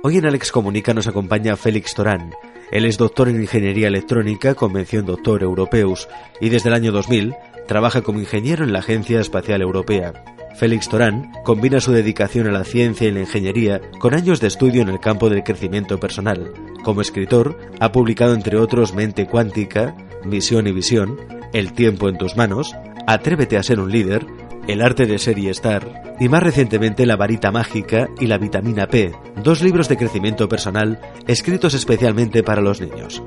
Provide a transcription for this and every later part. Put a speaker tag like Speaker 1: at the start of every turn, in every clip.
Speaker 1: Hoy en Alex Comunica nos acompaña Félix Torán. Él es doctor en Ingeniería Electrónica, convención Doctor Europeus, y desde el año 2000 trabaja como ingeniero en la Agencia Espacial Europea. Félix Torán combina su dedicación a la ciencia y la ingeniería con años de estudio en el campo del crecimiento personal. Como escritor, ha publicado entre otros Mente Cuántica, Misión y Visión, El tiempo en tus manos, Atrévete a ser un líder, El arte de ser y estar, y más recientemente La varita mágica y La vitamina P, dos libros de crecimiento personal escritos especialmente para los niños.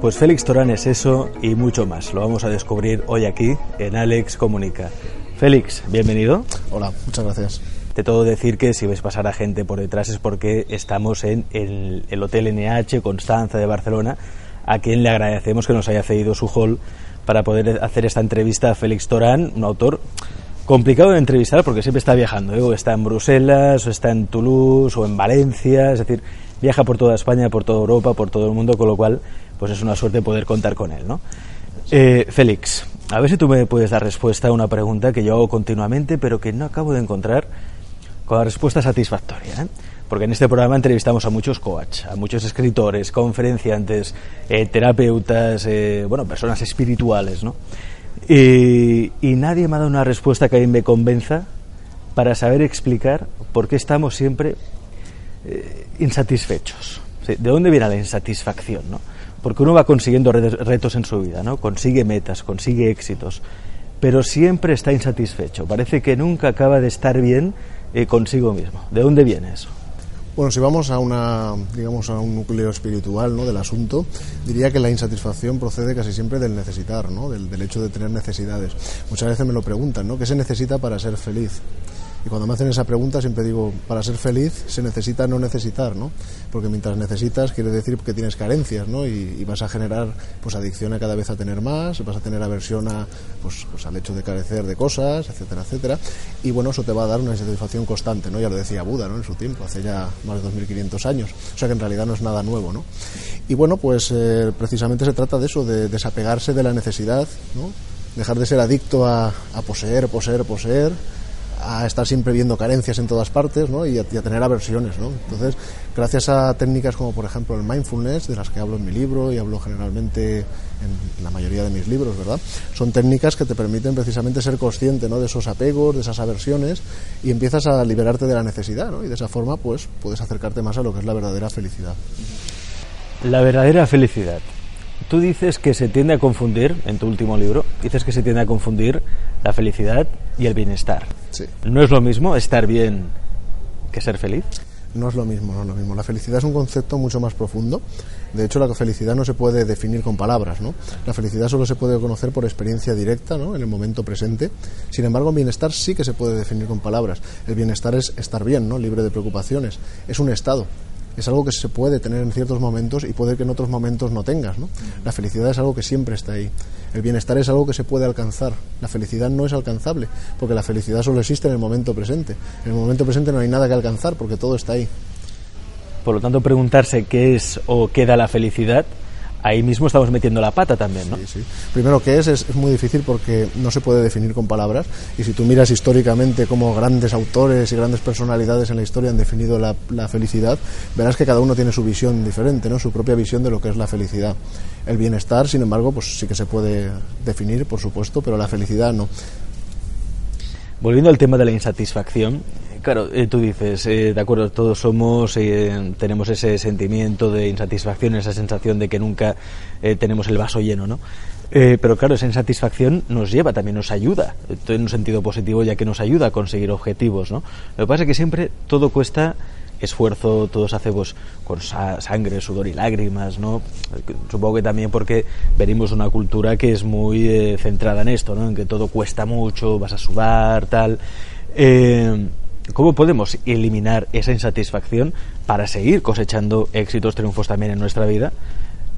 Speaker 2: Pues Félix Torán es eso y mucho más. Lo vamos a descubrir hoy aquí en Alex Comunica. Félix, bienvenido.
Speaker 3: Hola, muchas gracias.
Speaker 2: Te todo decir que si ves pasar a gente por detrás es porque estamos en el, el Hotel NH Constanza de Barcelona, a quien le agradecemos que nos haya cedido su hall para poder hacer esta entrevista a Félix Torán, un autor complicado de entrevistar porque siempre está viajando, ¿eh? o está en Bruselas, o está en Toulouse, o en Valencia, es decir, viaja por toda España, por toda Europa, por todo el mundo, con lo cual pues es una suerte poder contar con él, ¿no? Eh, Félix, a ver si tú me puedes dar respuesta a una pregunta que yo hago continuamente, pero que no acabo de encontrar con la respuesta satisfactoria. ¿eh? Porque en este programa entrevistamos a muchos coach, a muchos escritores, conferenciantes, eh, terapeutas, eh, bueno, personas espirituales, ¿no? Y, y nadie me ha dado una respuesta que a mí me convenza para saber explicar por qué estamos siempre eh, insatisfechos. ¿De dónde viene la insatisfacción? ¿no? Porque uno va consiguiendo re- retos en su vida, ¿no? consigue metas, consigue éxitos, pero siempre está insatisfecho. Parece que nunca acaba de estar bien eh, consigo mismo. ¿De dónde viene eso?
Speaker 3: Bueno, si vamos a una, digamos, a un núcleo espiritual ¿no? del asunto, diría que la insatisfacción procede casi siempre del necesitar, ¿no? del, hecho de tener necesidades. Muchas veces me lo preguntan, ¿no? ¿Qué se necesita para ser feliz? Y cuando me hacen esa pregunta siempre digo, para ser feliz se necesita no necesitar, ¿no? Porque mientras necesitas quiere decir que tienes carencias, ¿no? Y, vas a generar pues adicción a cada vez a tener más, vas a tener aversión a, pues, pues al hecho de carecer de cosas, etcétera, etcétera. Y bueno, eso te va a dar una insatisfacción constante, ¿no? Ya lo decía Buda, ¿no? En su tiempo, hace ya más de 2500 años. O sea que en realidad no es nada nuevo, ¿no? Y bueno, pues eh, precisamente se trata de eso, de desapegarse de la necesidad, ¿no? Dejar de ser adicto a poseer, poseer, poseer a estar siempre viendo carencias en todas partes ¿no? y, a, tener aversiones. ¿no? Entonces, gracias a técnicas como por ejemplo el mindfulness, de las que hablo en mi libro y hablo generalmente en la mayoría de mis libros, ¿verdad? Son técnicas que te permiten precisamente ser consciente ¿no? de esos apegos, de esas aversiones y empiezas a liberarte de la necesidad ¿no? y de esa forma pues puedes acercarte más a lo que es la verdadera felicidad.
Speaker 2: La verdadera felicidad. Tú dices que se tiende a confundir, en tu último libro, dices que se tiende a confundir la felicidad y el bienestar.
Speaker 3: Sí.
Speaker 2: ¿No es lo mismo estar bien que ser feliz?
Speaker 3: No es lo mismo, no es lo mismo. La felicidad es un concepto mucho más profundo. De hecho, la felicidad no se puede definir con palabras, ¿no? La felicidad solo se puede conocer por experiencia directa, ¿no? En el momento presente. Sin embargo, el bienestar sí que se puede definir con palabras. El bienestar es estar bien, ¿no? Libre de preocupaciones. Es un estado. Es algo que se puede tener en ciertos momentos y puede que en otros momentos no tengas, ¿no? La felicidad es algo que siempre está ahí. El bienestar es algo que se puede alcanzar. La felicidad no es alcanzable, porque la felicidad solo existe en el momento presente. En el momento presente no hay nada que alcanzar, porque todo está ahí.
Speaker 2: Por lo tanto, preguntarse qué es o qué da la felicidad, ahí mismo estamos metiendo la pata también, ¿no?
Speaker 3: Sí, sí. Primero, ¿qué es? es? es muy difícil porque no se puede definir con palabras. Y si tú miras históricamente cómo grandes autores y grandes personalidades en la historia han definido la, la, felicidad, verás que cada uno tiene su visión diferente, ¿no? su propia visión de lo que es la felicidad. El bienestar, sin embargo, pues sí que se puede definir, por supuesto, pero la felicidad no.
Speaker 2: Volviendo al tema de la insatisfacción, claro, eh, tú dices, eh, de acuerdo, todos somos, eh, tenemos ese sentimiento de insatisfacción, esa sensación de que nunca eh, tenemos el vaso lleno, ¿no? Eh, pero claro, esa insatisfacción nos lleva, también nos ayuda, en un sentido positivo, ya que nos ayuda a conseguir objetivos, ¿no? Lo que pasa es que siempre todo cuesta esfuerzo, todo se hace pues, con sa sangre, sudor y lágrimas, ¿no? Supongo que también porque venimos de una cultura que es muy eh, centrada en esto, ¿no? En que todo cuesta mucho, vas a sudar, tal. Eh, ¿Cómo podemos eliminar esa insatisfacción para seguir cosechando éxitos, triunfos también en nuestra vida?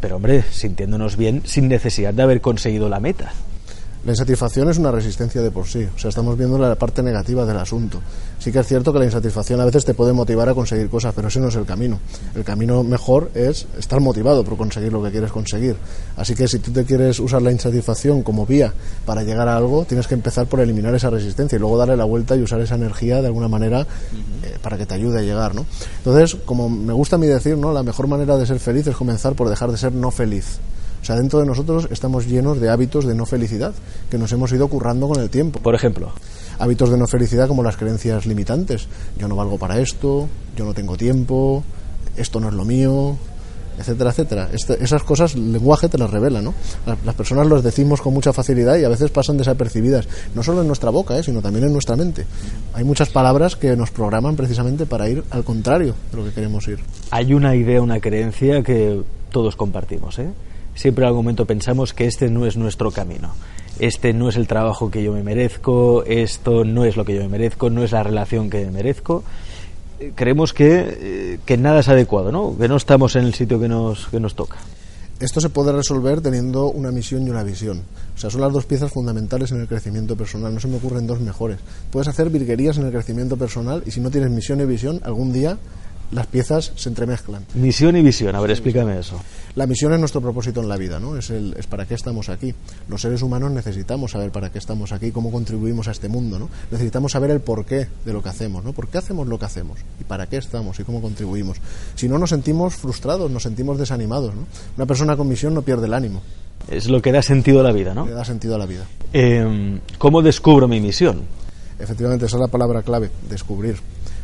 Speaker 2: Pero hombre, sintiéndonos bien sin necesidad de haber conseguido la meta.
Speaker 3: La insatisfacción es una resistencia de por sí, o sea, estamos viendo la parte negativa del asunto. Sí que es cierto que la insatisfacción a veces te puede motivar a conseguir cosas, pero ese no es el camino. El camino mejor es estar motivado por conseguir lo que quieres conseguir. Así que si tú te quieres usar la insatisfacción como vía para llegar a algo, tienes que empezar por eliminar esa resistencia y luego darle la vuelta y usar esa energía de alguna manera eh, para que te ayude a llegar, ¿no? Entonces, como me gusta a mí decir, ¿no? La mejor manera de ser feliz es comenzar por dejar de ser no feliz. O sea, dentro de nosotros estamos llenos de hábitos de no felicidad que nos hemos ido currando con el tiempo.
Speaker 2: Por ejemplo,
Speaker 3: hábitos de no felicidad como las creencias limitantes. Yo no valgo para esto, yo no tengo tiempo, esto no es lo mío, etcétera, etcétera. Este, esas cosas el lenguaje te las revela, ¿no? Las, personas los decimos con mucha facilidad y a veces pasan desapercibidas, no solo en nuestra boca, ¿eh? sino también en nuestra mente. Hay muchas palabras que nos programan precisamente para ir al contrario de lo que queremos ir.
Speaker 2: Hay una idea, una creencia que todos compartimos, ¿eh? Siempre en algún momento pensamos que este no es nuestro camino. Este no es el trabajo que yo me merezco, esto no es lo que yo me merezco, no es la relación que me merezco. Eh, creemos que, eh, que nada es adecuado, ¿no? que no estamos en el sitio que nos, que nos toca.
Speaker 3: Esto se puede resolver teniendo una misión y una visión. O sea, son las dos piezas fundamentales en el crecimiento personal. No se me ocurren dos mejores. Puedes hacer virguerías en el crecimiento personal y si no tienes misión y visión, algún día las piezas se entremezclan.
Speaker 2: Misión y visión, a ver, explícame eso.
Speaker 3: La misión es nuestro propósito en la vida, ¿no? Es, el, es para qué estamos aquí. Los seres humanos necesitamos saber para qué estamos aquí, cómo contribuimos a este mundo, ¿no? Necesitamos saber el porqué de lo que hacemos, ¿no? ¿Por qué hacemos lo que hacemos? ¿Y para qué estamos? ¿Y cómo contribuimos? Si no, nos sentimos frustrados, nos sentimos desanimados, ¿no? Una persona con misión no pierde el ánimo.
Speaker 2: Es lo que da sentido a la vida, ¿no?
Speaker 3: Le da sentido a la vida.
Speaker 2: Eh, ¿Cómo descubro mi misión?
Speaker 3: Efectivamente, esa es la palabra clave, descubrir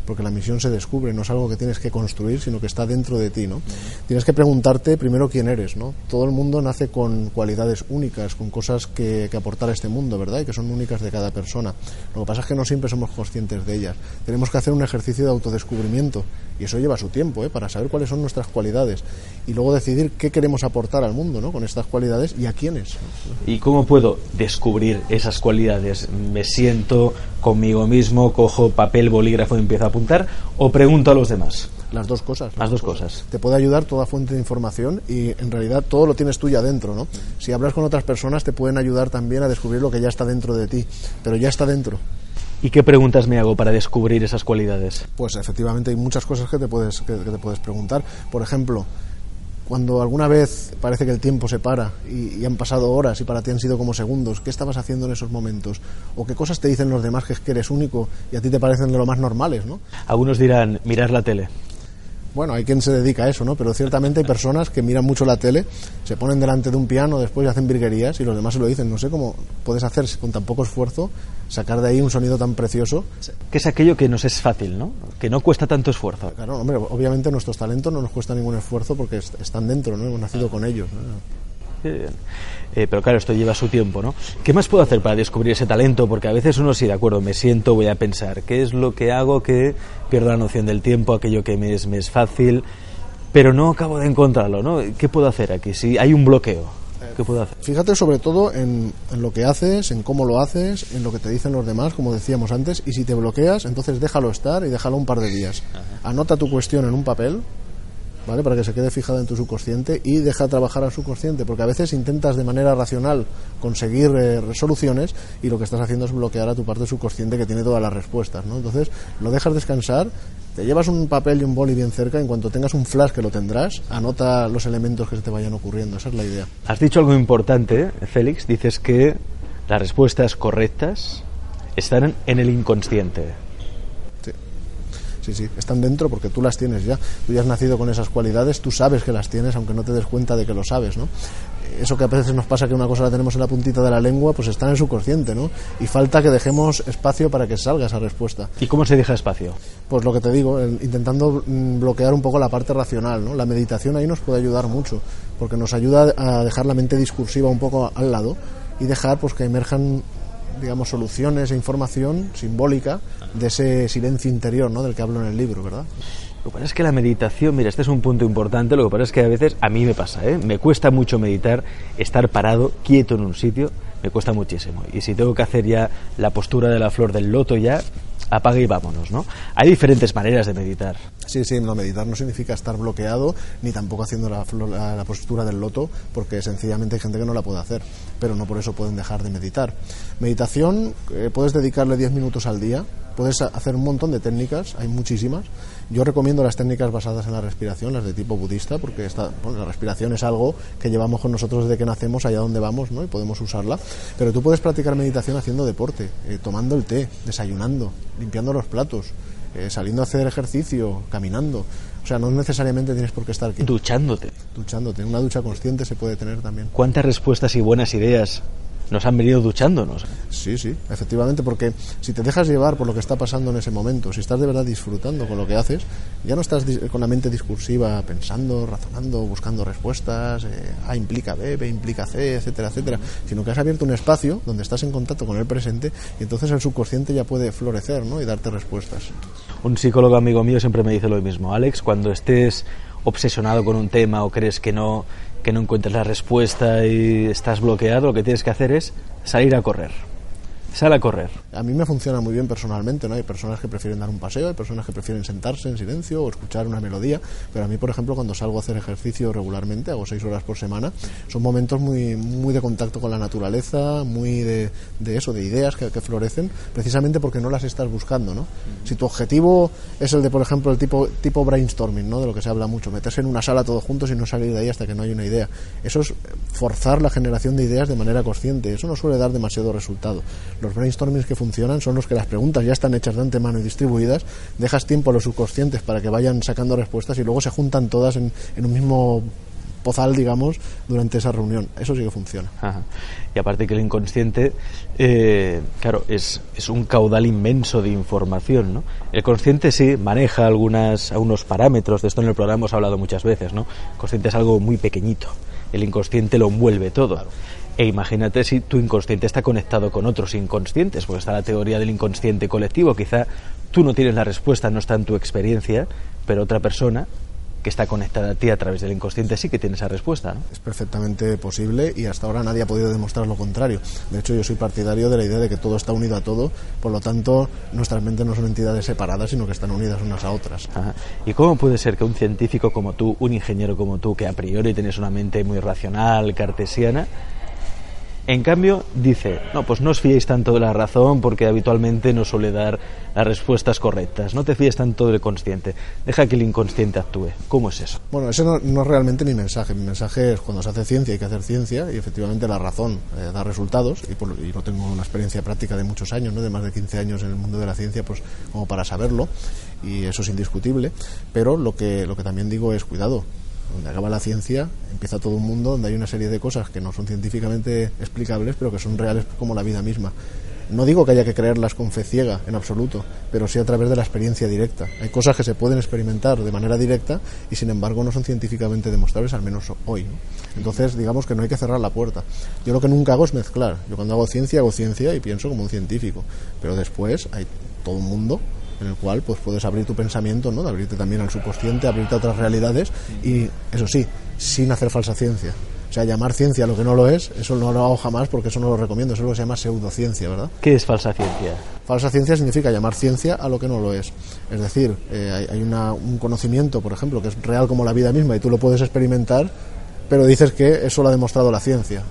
Speaker 3: porque la misión se descubre, no es algo que tienes que construir, sino que está dentro de ti, ¿no? Tienes que preguntarte primero quién eres, ¿no? Todo el mundo nace con cualidades únicas, con cosas que, aportar a este mundo, ¿verdad? Y que son únicas de cada persona. Lo que pasa es que no siempre somos conscientes de ellas. Tenemos que hacer un ejercicio de autodescubrimiento y eso lleva su tiempo, ¿eh? Para saber cuáles son nuestras cualidades y luego decidir qué queremos aportar al mundo, ¿no? Con estas cualidades y a quiénes.
Speaker 2: ¿Y cómo puedo descubrir esas cualidades? ¿Me siento conmigo mismo, cojo papel, bolígrafo y empiezo a o pregunto a los demás?
Speaker 3: Las dos cosas.
Speaker 2: Las, dos cosas.
Speaker 3: Te puede ayudar toda fuente de información y en realidad todo lo tienes tú ya dentro, ¿no? Si hablas con otras personas te pueden ayudar también a descubrir lo que ya está dentro de ti, pero ya está dentro.
Speaker 2: ¿Y qué preguntas me hago para descubrir esas cualidades?
Speaker 3: Pues efectivamente hay muchas cosas que te puedes, que te puedes preguntar. Por ejemplo, cuando alguna vez parece que el tiempo se para y, han pasado horas y para ti han sido como segundos, ¿qué estabas haciendo en esos momentos? ¿O qué cosas te dicen los demás que, es que eres único y a ti te parecen de lo más normales? ¿no?
Speaker 2: Algunos dirán mirar la tele.
Speaker 3: Bueno, hay quien se dedica a eso, ¿no? Pero ciertamente hay personas que miran mucho la tele, se ponen delante de un piano, después hacen virguerías y los demás se lo dicen. No sé cómo puedes hacer con tan poco esfuerzo sacar de ahí un sonido tan precioso.
Speaker 2: Que es aquello que nos es fácil, ¿no? Que no cuesta tanto esfuerzo.
Speaker 3: Claro, hombre, obviamente nuestros talentos no nos cuesta ningún esfuerzo porque están dentro, ¿no? Hemos nacido con ellos. ¿no?
Speaker 2: Eh, pero claro, esto lleva su tiempo, ¿no? ¿Qué más puedo hacer para descubrir ese talento? Porque a veces uno sí, de acuerdo, me siento, voy a pensar, ¿qué es lo que hago que pierdo la noción del tiempo, aquello que me es, me es fácil, pero no acabo de encontrarlo, ¿no? ¿Qué puedo hacer aquí? Si hay un bloqueo, ¿qué puedo hacer?
Speaker 3: Fíjate sobre todo en, en, lo que haces, en cómo lo haces, en lo que te dicen los demás, como decíamos antes, y si te bloqueas, entonces déjalo estar y déjalo un par de días. Anota tu cuestión en un papel, ¿vale? Para que se quede fijada en tu subconsciente y deja trabajar al subconsciente, porque a veces intentas de manera racional conseguir eh, resoluciones y lo que estás haciendo es bloquear a tu parte subconsciente que tiene todas las respuestas, ¿no? Entonces, lo dejas descansar, te llevas un papel y un boli bien cerca, en cuanto tengas un flash que lo tendrás, anota los elementos que se te vayan ocurriendo, esa es la idea.
Speaker 2: Has dicho algo importante, Félix, dices que las respuestas correctas están en el inconsciente
Speaker 3: sí, sí, están dentro porque tú las tienes ya. Tú ya has nacido con esas cualidades, tú sabes que las tienes, aunque no te des cuenta de que lo sabes, ¿no? Eso que a veces nos pasa que una cosa la tenemos en la puntita de la lengua, pues está en el subconsciente, ¿no? Y falta que dejemos espacio para que salga esa respuesta.
Speaker 2: ¿Y cómo se deja espacio?
Speaker 3: Pues lo que te digo, intentando mm, bloquear un poco la parte racional, ¿no? La meditación ahí nos puede ayudar mucho, porque nos ayuda a dejar la mente discursiva un poco al lado y dejar pues que emerjan digamos, soluciones e información simbólica de ese silencio interior ¿no? del que hablo en el libro, ¿verdad?
Speaker 2: Lo que pasa es que la meditación, mira, este es un punto importante, lo que pasa es que a veces a mí me pasa, ¿eh? me cuesta mucho meditar, estar parado, quieto en un sitio, me cuesta muchísimo. Y si tengo que hacer ya la postura de la flor del loto ya, apague y vámonos, ¿no? Hay diferentes maneras de meditar.
Speaker 3: Sí, sí, no, meditar no significa estar bloqueado ni tampoco haciendo la, la, postura del loto, porque sencillamente hay gente que no la puede hacer, pero no por eso pueden dejar de meditar. Meditación, eh, puedes dedicarle 10 minutos al día, puedes hacer un montón de técnicas, hay muchísimas. Yo recomiendo las técnicas basadas en la respiración, las de tipo budista, porque esta, la respiración es algo que llevamos con nosotros desde que nacemos allá donde vamos, ¿no? Y podemos usarla. Pero tú puedes practicar meditación haciendo deporte, eh, tomando el té, desayunando, limpiando los platos, eh, saliendo a hacer ejercicio, caminando. O sea, no necesariamente tienes por qué estar aquí.
Speaker 2: Duchándote.
Speaker 3: Duchándote. Una ducha consciente se puede tener también.
Speaker 2: ¿Cuántas respuestas y buenas ideas nos han venido duchándonos.
Speaker 3: Sí, sí, efectivamente, porque si te dejas llevar por lo que está pasando en ese momento, si estás de verdad disfrutando con lo que haces, ya no estás con la mente discursiva pensando, razonando, buscando respuestas, eh, A implica B, B implica C, etcétera, etcétera, sino que has abierto un espacio donde estás en contacto con el presente y entonces el subconsciente ya puede florecer ¿no? y darte respuestas.
Speaker 2: Un psicólogo amigo mío siempre me dice lo mismo, Alex, cuando estés obsesionado con un tema o crees que no que no encuentres la respuesta y estás bloqueado, lo que tienes que hacer es salir a correr. Sale a correr.
Speaker 3: A mí me funciona muy bien personalmente, ¿no? Hay personas que prefieren dar un paseo, hay personas que prefieren sentarse en silencio o escuchar una melodía, pero a mí, por ejemplo, cuando salgo a hacer ejercicio regularmente, hago seis horas por semana, son momentos muy, muy de contacto con la naturaleza, muy de, de eso, de ideas que, florecen, precisamente porque no las estás buscando, ¿no? Si tu objetivo es el de, por ejemplo, el tipo, tipo brainstorming, ¿no? De lo que se habla mucho, meterse en una sala todos juntos y no salir de ahí hasta que no hay una idea. Eso es forzar la generación de ideas de manera consciente, eso no suele dar demasiado resultado los brainstormings que funcionan son los que las preguntas ya están hechas de antemano y distribuidas, dejas tiempo a los subconscientes para que vayan sacando respuestas y luego se juntan todas en, un mismo pozal, digamos, durante esa reunión. Eso sí que funciona.
Speaker 2: Y aparte que el inconsciente, eh, claro, es, es, un caudal inmenso de información, ¿no? El consciente sí maneja algunas, algunos parámetros, de esto en el programa hemos hablado muchas veces, ¿no? El consciente es algo muy pequeñito, el inconsciente lo envuelve todo. E imagínate si tu inconsciente está conectado con otros inconscientes, porque está la teoría del inconsciente colectivo. Quizá tú no tienes la respuesta, no está en tu experiencia, pero otra persona que está conectada a ti a través del inconsciente sí que tiene esa respuesta. ¿no?
Speaker 3: Es perfectamente posible y hasta ahora nadie ha podido demostrar lo contrario. De hecho, yo soy partidario de la idea de que todo está unido a todo, por lo tanto, nuestras mentes no son entidades separadas, sino que están unidas unas a otras.
Speaker 2: ¿Y cómo puede ser que un científico como tú, un ingeniero como tú, que a priori tienes una mente muy racional, cartesiana, en cambio, dice, no, pues no os fiéis tanto de la razón porque habitualmente no suele dar las respuestas correctas. No te fíes tanto del consciente. Deja que el inconsciente actúe. ¿Cómo es eso?
Speaker 3: Bueno, ese no, es realmente mi mensaje. Mi mensaje es cuando se hace ciencia hay que hacer ciencia y efectivamente la razón eh, da resultados y, por, y, no tengo una experiencia práctica de muchos años, ¿no? de más de 15 años en el mundo de la ciencia, pues como para saberlo y eso es indiscutible. Pero lo que, lo que también digo es cuidado donde acaba la ciencia, empieza todo un mundo donde hay una serie de cosas que no son científicamente explicables, pero que son reales como la vida misma. No digo que haya que creerlas con fe ciega, en absoluto, pero sí a través de la experiencia directa. Hay cosas que se pueden experimentar de manera directa y sin embargo no son científicamente demostrables, al menos hoy. Entonces, digamos que no hay que cerrar la puerta. Yo lo que nunca hago es mezclar. Yo cuando hago ciencia, hago ciencia y pienso como un científico. Pero después hay todo un mundo en el cual pues puedes abrir tu pensamiento, ¿no? De abrirte también al subconsciente, abrirte a otras realidades y eso sí, sin hacer falsa ciencia. O sea, llamar ciencia lo que no lo es, eso no lo hago jamás porque eso no lo recomiendo, eso es lo que se llama pseudociencia, ¿verdad?
Speaker 2: ¿Qué es falsa ciencia?
Speaker 3: Falsa ciencia significa llamar ciencia a lo que no lo es. Es decir, eh, hay, un conocimiento, por ejemplo, que es real como la vida misma y tú lo puedes experimentar, pero dices que eso lo ha demostrado la ciencia.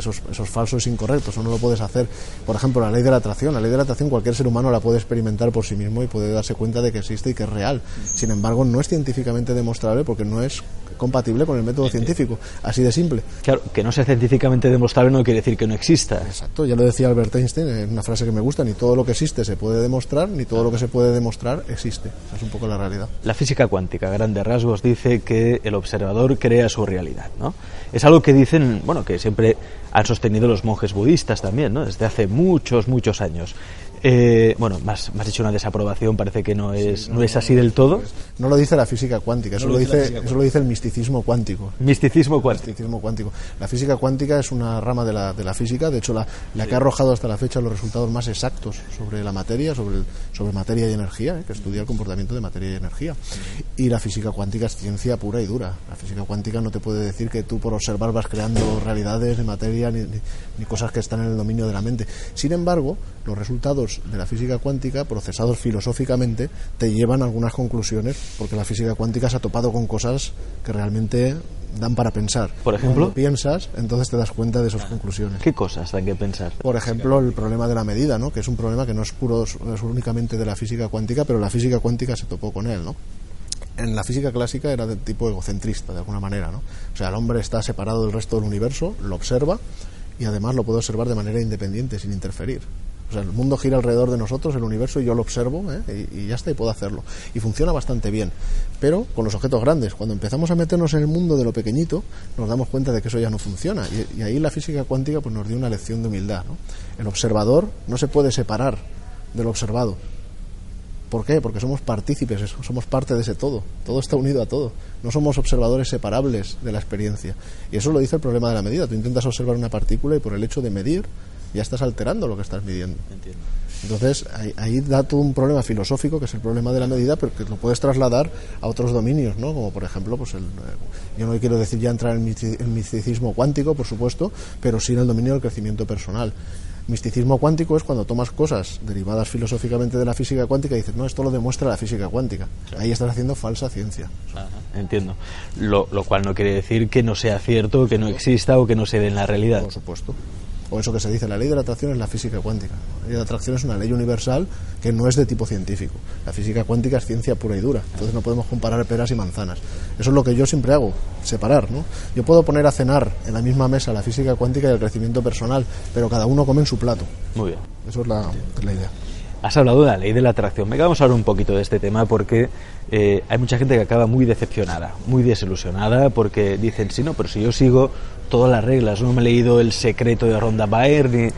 Speaker 3: Eh, eso es, eso es falso, es incorrecto, eso no lo puedes hacer. Por ejemplo, la ley de la atracción. La ley de la atracción cualquier ser humano la puede experimentar por sí mismo y puede darse cuenta de que existe y que es real. Sin embargo, no es científicamente demostrable porque no es compatible con el método científico. Así de simple.
Speaker 2: Claro, que no sea científicamente demostrable no quiere decir que no exista.
Speaker 3: Exacto, ya lo decía Albert Einstein, es una frase que me gusta, ni todo lo que existe se puede demostrar, ni todo lo que se puede demostrar existe. es un poco la realidad.
Speaker 2: La física cuántica, a grandes rasgos, dice que el observador crea su realidad, ¿no? Es algo que dicen, bueno, que siempre han sostenido los monjes budistas también, ¿no? Desde hace muchos, muchos años. Eh, bueno, más, más dicho una desaprobación, parece que no es, no, es así del todo.
Speaker 3: No lo dice la física cuántica, eso, lo, dice, eso lo dice el misticismo cuántico.
Speaker 2: Misticismo cuántico.
Speaker 3: Misticismo cuántico. La física cuántica es una rama de la, de la física, de hecho la, la que ha arrojado hasta la fecha los resultados más exactos sobre la materia, sobre, sobre materia y energía, ¿eh? que estudia el comportamiento de materia y energía. Y la física cuántica es ciencia pura y dura. La física cuántica no te puede decir que tú por observar vas creando realidades de materia ni, ni cosas que están en el dominio de la mente. Sin embargo, los resultados de la física cuántica, procesados filosóficamente, te llevan a algunas conclusiones, porque la física cuántica se ha topado con cosas que realmente dan para pensar.
Speaker 2: Por ejemplo,
Speaker 3: Cuando piensas, entonces te das cuenta de esas conclusiones.
Speaker 2: ¿qué cosas dan que pensar?
Speaker 3: Por ejemplo, el problema de la medida, ¿no? que es un problema que no es puro, es únicamente de la física cuántica, pero la física cuántica se topó con él. ¿no? En la física clásica era de tipo egocentrista, de alguna manera. ¿no? O sea, el hombre está separado del resto del universo, lo observa y además lo puede observar de manera independiente, sin interferir. O sea, el mundo gira alrededor de nosotros, el universo, y yo lo observo ¿eh? y, ya está, y puedo hacerlo. Y funciona bastante bien. Pero con los objetos grandes, cuando empezamos a meternos en el mundo de lo pequeñito, nos damos cuenta de que eso ya no funciona. Y, ahí la física cuántica pues, nos dio una lección de humildad. ¿no? El observador no se puede separar del observado. ¿Por qué? Porque somos partícipes, somos parte de ese todo. Todo está unido a todo. No somos observadores separables de la experiencia. Y eso lo dice el problema de la medida. Tú intentas observar una partícula y por el hecho de medir ya estás alterando lo que estás midiendo. Entonces ahí, ahí da todo un problema filosófico que es el problema de la medida, pero que lo puedes trasladar a otros dominios, ¿no? Como por ejemplo, pues el, eh, yo no quiero decir ya entrar en el misticismo cuántico, por supuesto, pero sí en el dominio del crecimiento personal. Misticismo cuántico es cuando tomas cosas derivadas filosóficamente de la física cuántica y dices, no, esto lo demuestra la física cuántica. Ahí estás haciendo falsa ciencia.
Speaker 2: Entiendo. Lo, lo cual no quiere decir que no sea cierto, que no exista o que no se dé en la realidad.
Speaker 3: Por supuesto. O eso que se dice, la ley de la atracción es la física cuántica. La ley de la atracción es una ley universal que no es de tipo científico. La física cuántica es ciencia pura y dura. Entonces no podemos comparar peras y manzanas. Eso es lo que yo siempre hago, separar. ¿no? Yo puedo poner a cenar en la misma mesa la física cuántica y el crecimiento personal, pero cada uno come en su plato.
Speaker 2: Muy bien.
Speaker 3: Eso es la, es la idea.
Speaker 2: Has hablado de la ley de la atracción. Venga, vamos a hablar un poquito de este tema porque eh, hay mucha gente que acaba muy decepcionada, muy desilusionada, porque dicen, sí, no, pero si yo sigo todas las reglas, no me he leído el secreto de Ronda Baer, ni,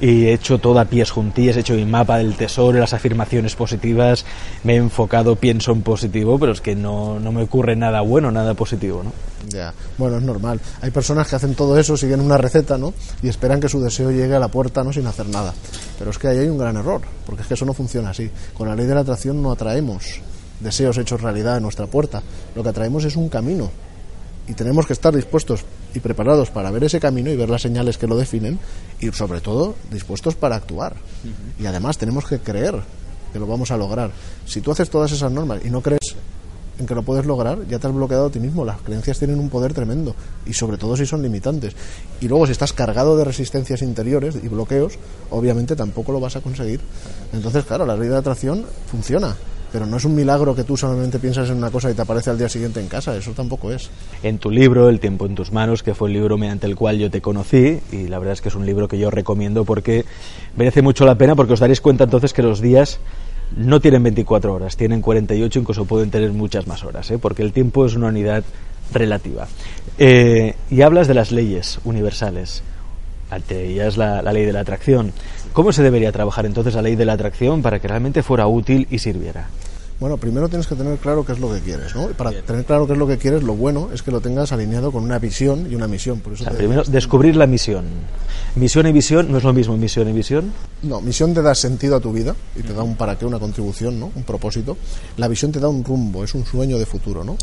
Speaker 2: y he hecho todo a pies juntillas, he hecho mi mapa del tesoro, las afirmaciones positivas, me he enfocado, pienso en positivo, pero es que no, no me ocurre nada bueno, nada positivo, ¿no?
Speaker 3: Ya, bueno, es normal. Hay personas que hacen todo eso, siguen una receta, ¿no? Y esperan que su deseo llegue a la puerta, ¿no? Sin hacer nada. Pero es que ahí hay un gran error, porque es que eso no funciona así. Con la ley de la atracción no atraemos deseos hechos realidad a nuestra puerta. Lo que atraemos es un camino. Y tenemos que estar dispuestos y preparados para ver ese camino y ver las señales que lo definen y sobre todo dispuestos para actuar. Y además tenemos que creer que lo vamos a lograr. Si tú haces todas esas normas y no crees en que lo puedes lograr, ya te has bloqueado a ti mismo. Las creencias tienen un poder tremendo y sobre todo si son limitantes. Y luego si estás cargado de resistencias interiores y bloqueos, obviamente tampoco lo vas a conseguir. Entonces, claro, la ley de atracción funciona, pero no es un milagro que tú solamente piensas en una cosa y te aparece al día siguiente en casa, eso tampoco es.
Speaker 2: en tu libro, El tiempo en tus manos, que fue el libro mediante el cual yo te conocí, y la verdad es que es un libro que yo recomiendo porque merece mucho la pena, porque os daréis cuenta entonces que los días no tienen 24 horas, tienen 48, incluso pueden tener muchas más horas, ¿eh? porque el tiempo es una unidad relativa. Eh, y hablas de las leyes universales, entre ellas la, la ley de la atracción. ¿Cómo se debería trabajar entonces la ley de la atracción para que realmente fuera útil y sirviera?
Speaker 3: Bueno, primero tienes que tener claro qué es lo que quieres, ¿no? Y para tener claro qué es lo que quieres, lo bueno es que lo tengas alineado con una visión y una misión. Por eso
Speaker 2: O sea,
Speaker 3: te-
Speaker 2: primero, descubrir la misión. Misión y visión no es lo mismo misión y visión.
Speaker 3: No, misión te da sentido a tu vida y te da un para qué, una contribución, ¿no? Un propósito. La visión te da un rumbo, es un sueño de futuro, ¿no?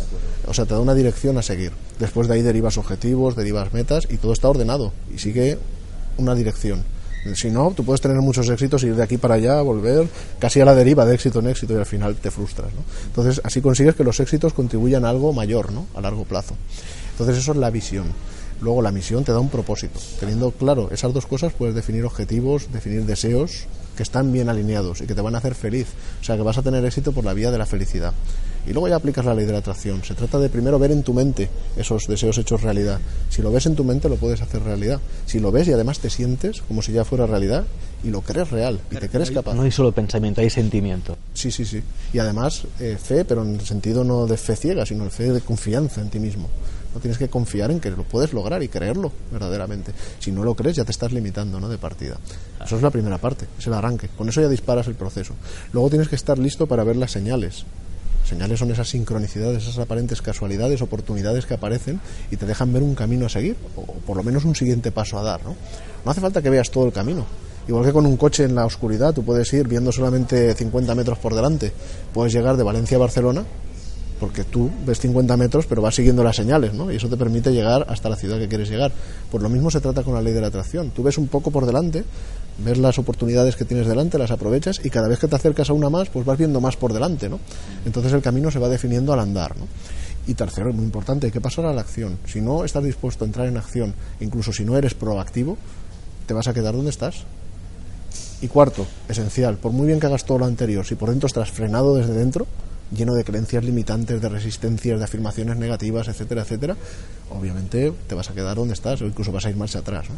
Speaker 3: O sea, te da una dirección a seguir. Después de ahí derivas objetivos, derivas metas y todo está ordenado y sigue una dirección. Si no, tú puedes tener muchos éxitos ir de aquí para allá, volver casi a la deriva de éxito en éxito y al final te frustras, ¿no? Entonces, así consigues que los éxitos contribuyan a algo mayor, ¿no? A largo plazo. Entonces, eso es la visión. Luego la misión te da un propósito. Teniendo claro esas dos cosas puedes definir objetivos, definir deseos que están bien alineados y que te van a hacer feliz. O sea que vas a tener éxito por la vía de la felicidad. Y luego ya aplicas la ley de la atracción. Se trata de primero ver en tu mente esos deseos hechos realidad. Si lo ves en tu mente lo puedes hacer realidad. Si lo ves y además te sientes como si ya fuera realidad y lo crees real y te crees capaz.
Speaker 2: No hay solo pensamiento, hay sentimiento.
Speaker 3: Sí, sí, sí. Y además eh, fe, pero en el sentido no de fe ciega, sino el fe de confianza en ti mismo. No tienes que confiar en que lo puedes lograr y creerlo verdaderamente. Si no lo crees, ya te estás limitando ¿no? de partida. Eso es la primera parte, es el arranque. Con eso ya disparas el proceso. Luego tienes que estar listo para ver las señales. Señales son esas sincronicidades, esas aparentes casualidades, oportunidades que aparecen y te dejan ver un camino a seguir, o por lo menos un siguiente paso a dar. No, no hace falta que veas todo el camino. Igual que con un coche en la oscuridad, tú puedes ir viendo solamente 50 metros por delante. Puedes llegar de Valencia a Barcelona porque tú ves 50 metros pero vas siguiendo las señales, ¿no? Y eso te permite llegar hasta la ciudad que quieres llegar. Pues lo mismo se trata con la ley de la atracción. Tú ves un poco por delante, ves las oportunidades que tienes delante, las aprovechas y cada vez que te acercas a una más, pues vas viendo más por delante, ¿no? Entonces el camino se va definiendo al andar, ¿no? Y tercero, muy importante, hay que pasar a la acción. Si no estás dispuesto a entrar en acción, incluso si no eres proactivo, te vas a quedar donde estás. Y cuarto, esencial, por muy bien que hagas todo lo anterior, si por dentro estás frenado desde dentro, lleno de creencias limitantes, de resistencias, de afirmaciones negativas, etcétera, etcétera, obviamente te vas a quedar donde estás o incluso vas a ir más atrás. ¿no?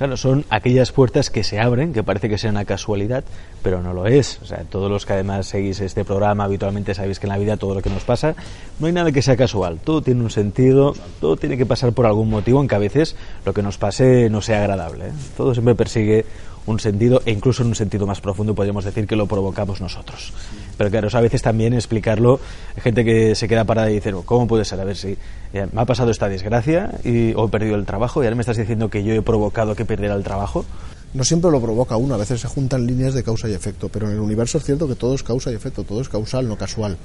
Speaker 2: Claro, son aquellas puertas que se abren, que parece que sea una casualidad, pero no lo es. O sea, todos los que además seguís este programa habitualmente sabéis que en la vida todo lo que nos pasa, no hay nada que sea casual. Todo tiene un sentido, todo tiene que pasar por algún motivo, aunque a veces lo que nos pase no sea agradable. ¿eh? Todo siempre persigue un sentido e incluso en un sentido más profundo podríamos decir que lo provocamos nosotros. Pero claro, a veces también explicarlo, hay gente que se queda parada y dice, ¿cómo puede ser? A ver si me ha pasado esta desgracia y, o he perdido el trabajo y ahora me estás diciendo que yo he provocado que perdiera el trabajo.
Speaker 3: No siempre lo provoca uno, a veces se juntan líneas de causa y efecto, pero en el universo es cierto que todo es causa y efecto, todo es causal, no casual.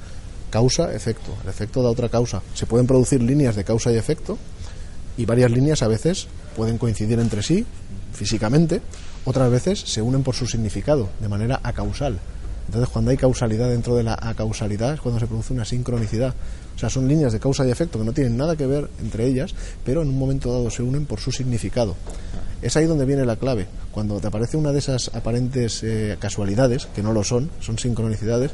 Speaker 3: Causa, efecto, el efecto da otra causa. Se pueden producir líneas de causa y efecto y varias líneas a veces pueden coincidir entre sí físicamente otras veces se unen por su significado, de manera acausal. Entonces, cuando hay causalidad dentro de la acausalidad es cuando se produce una sincronicidad. O sea, son líneas de causa y efecto que no tienen nada que ver entre ellas, pero en un momento dado se unen por su significado. Es ahí donde viene la clave. Cuando te aparece una de esas aparentes eh, casualidades, que no lo son, son sincronicidades,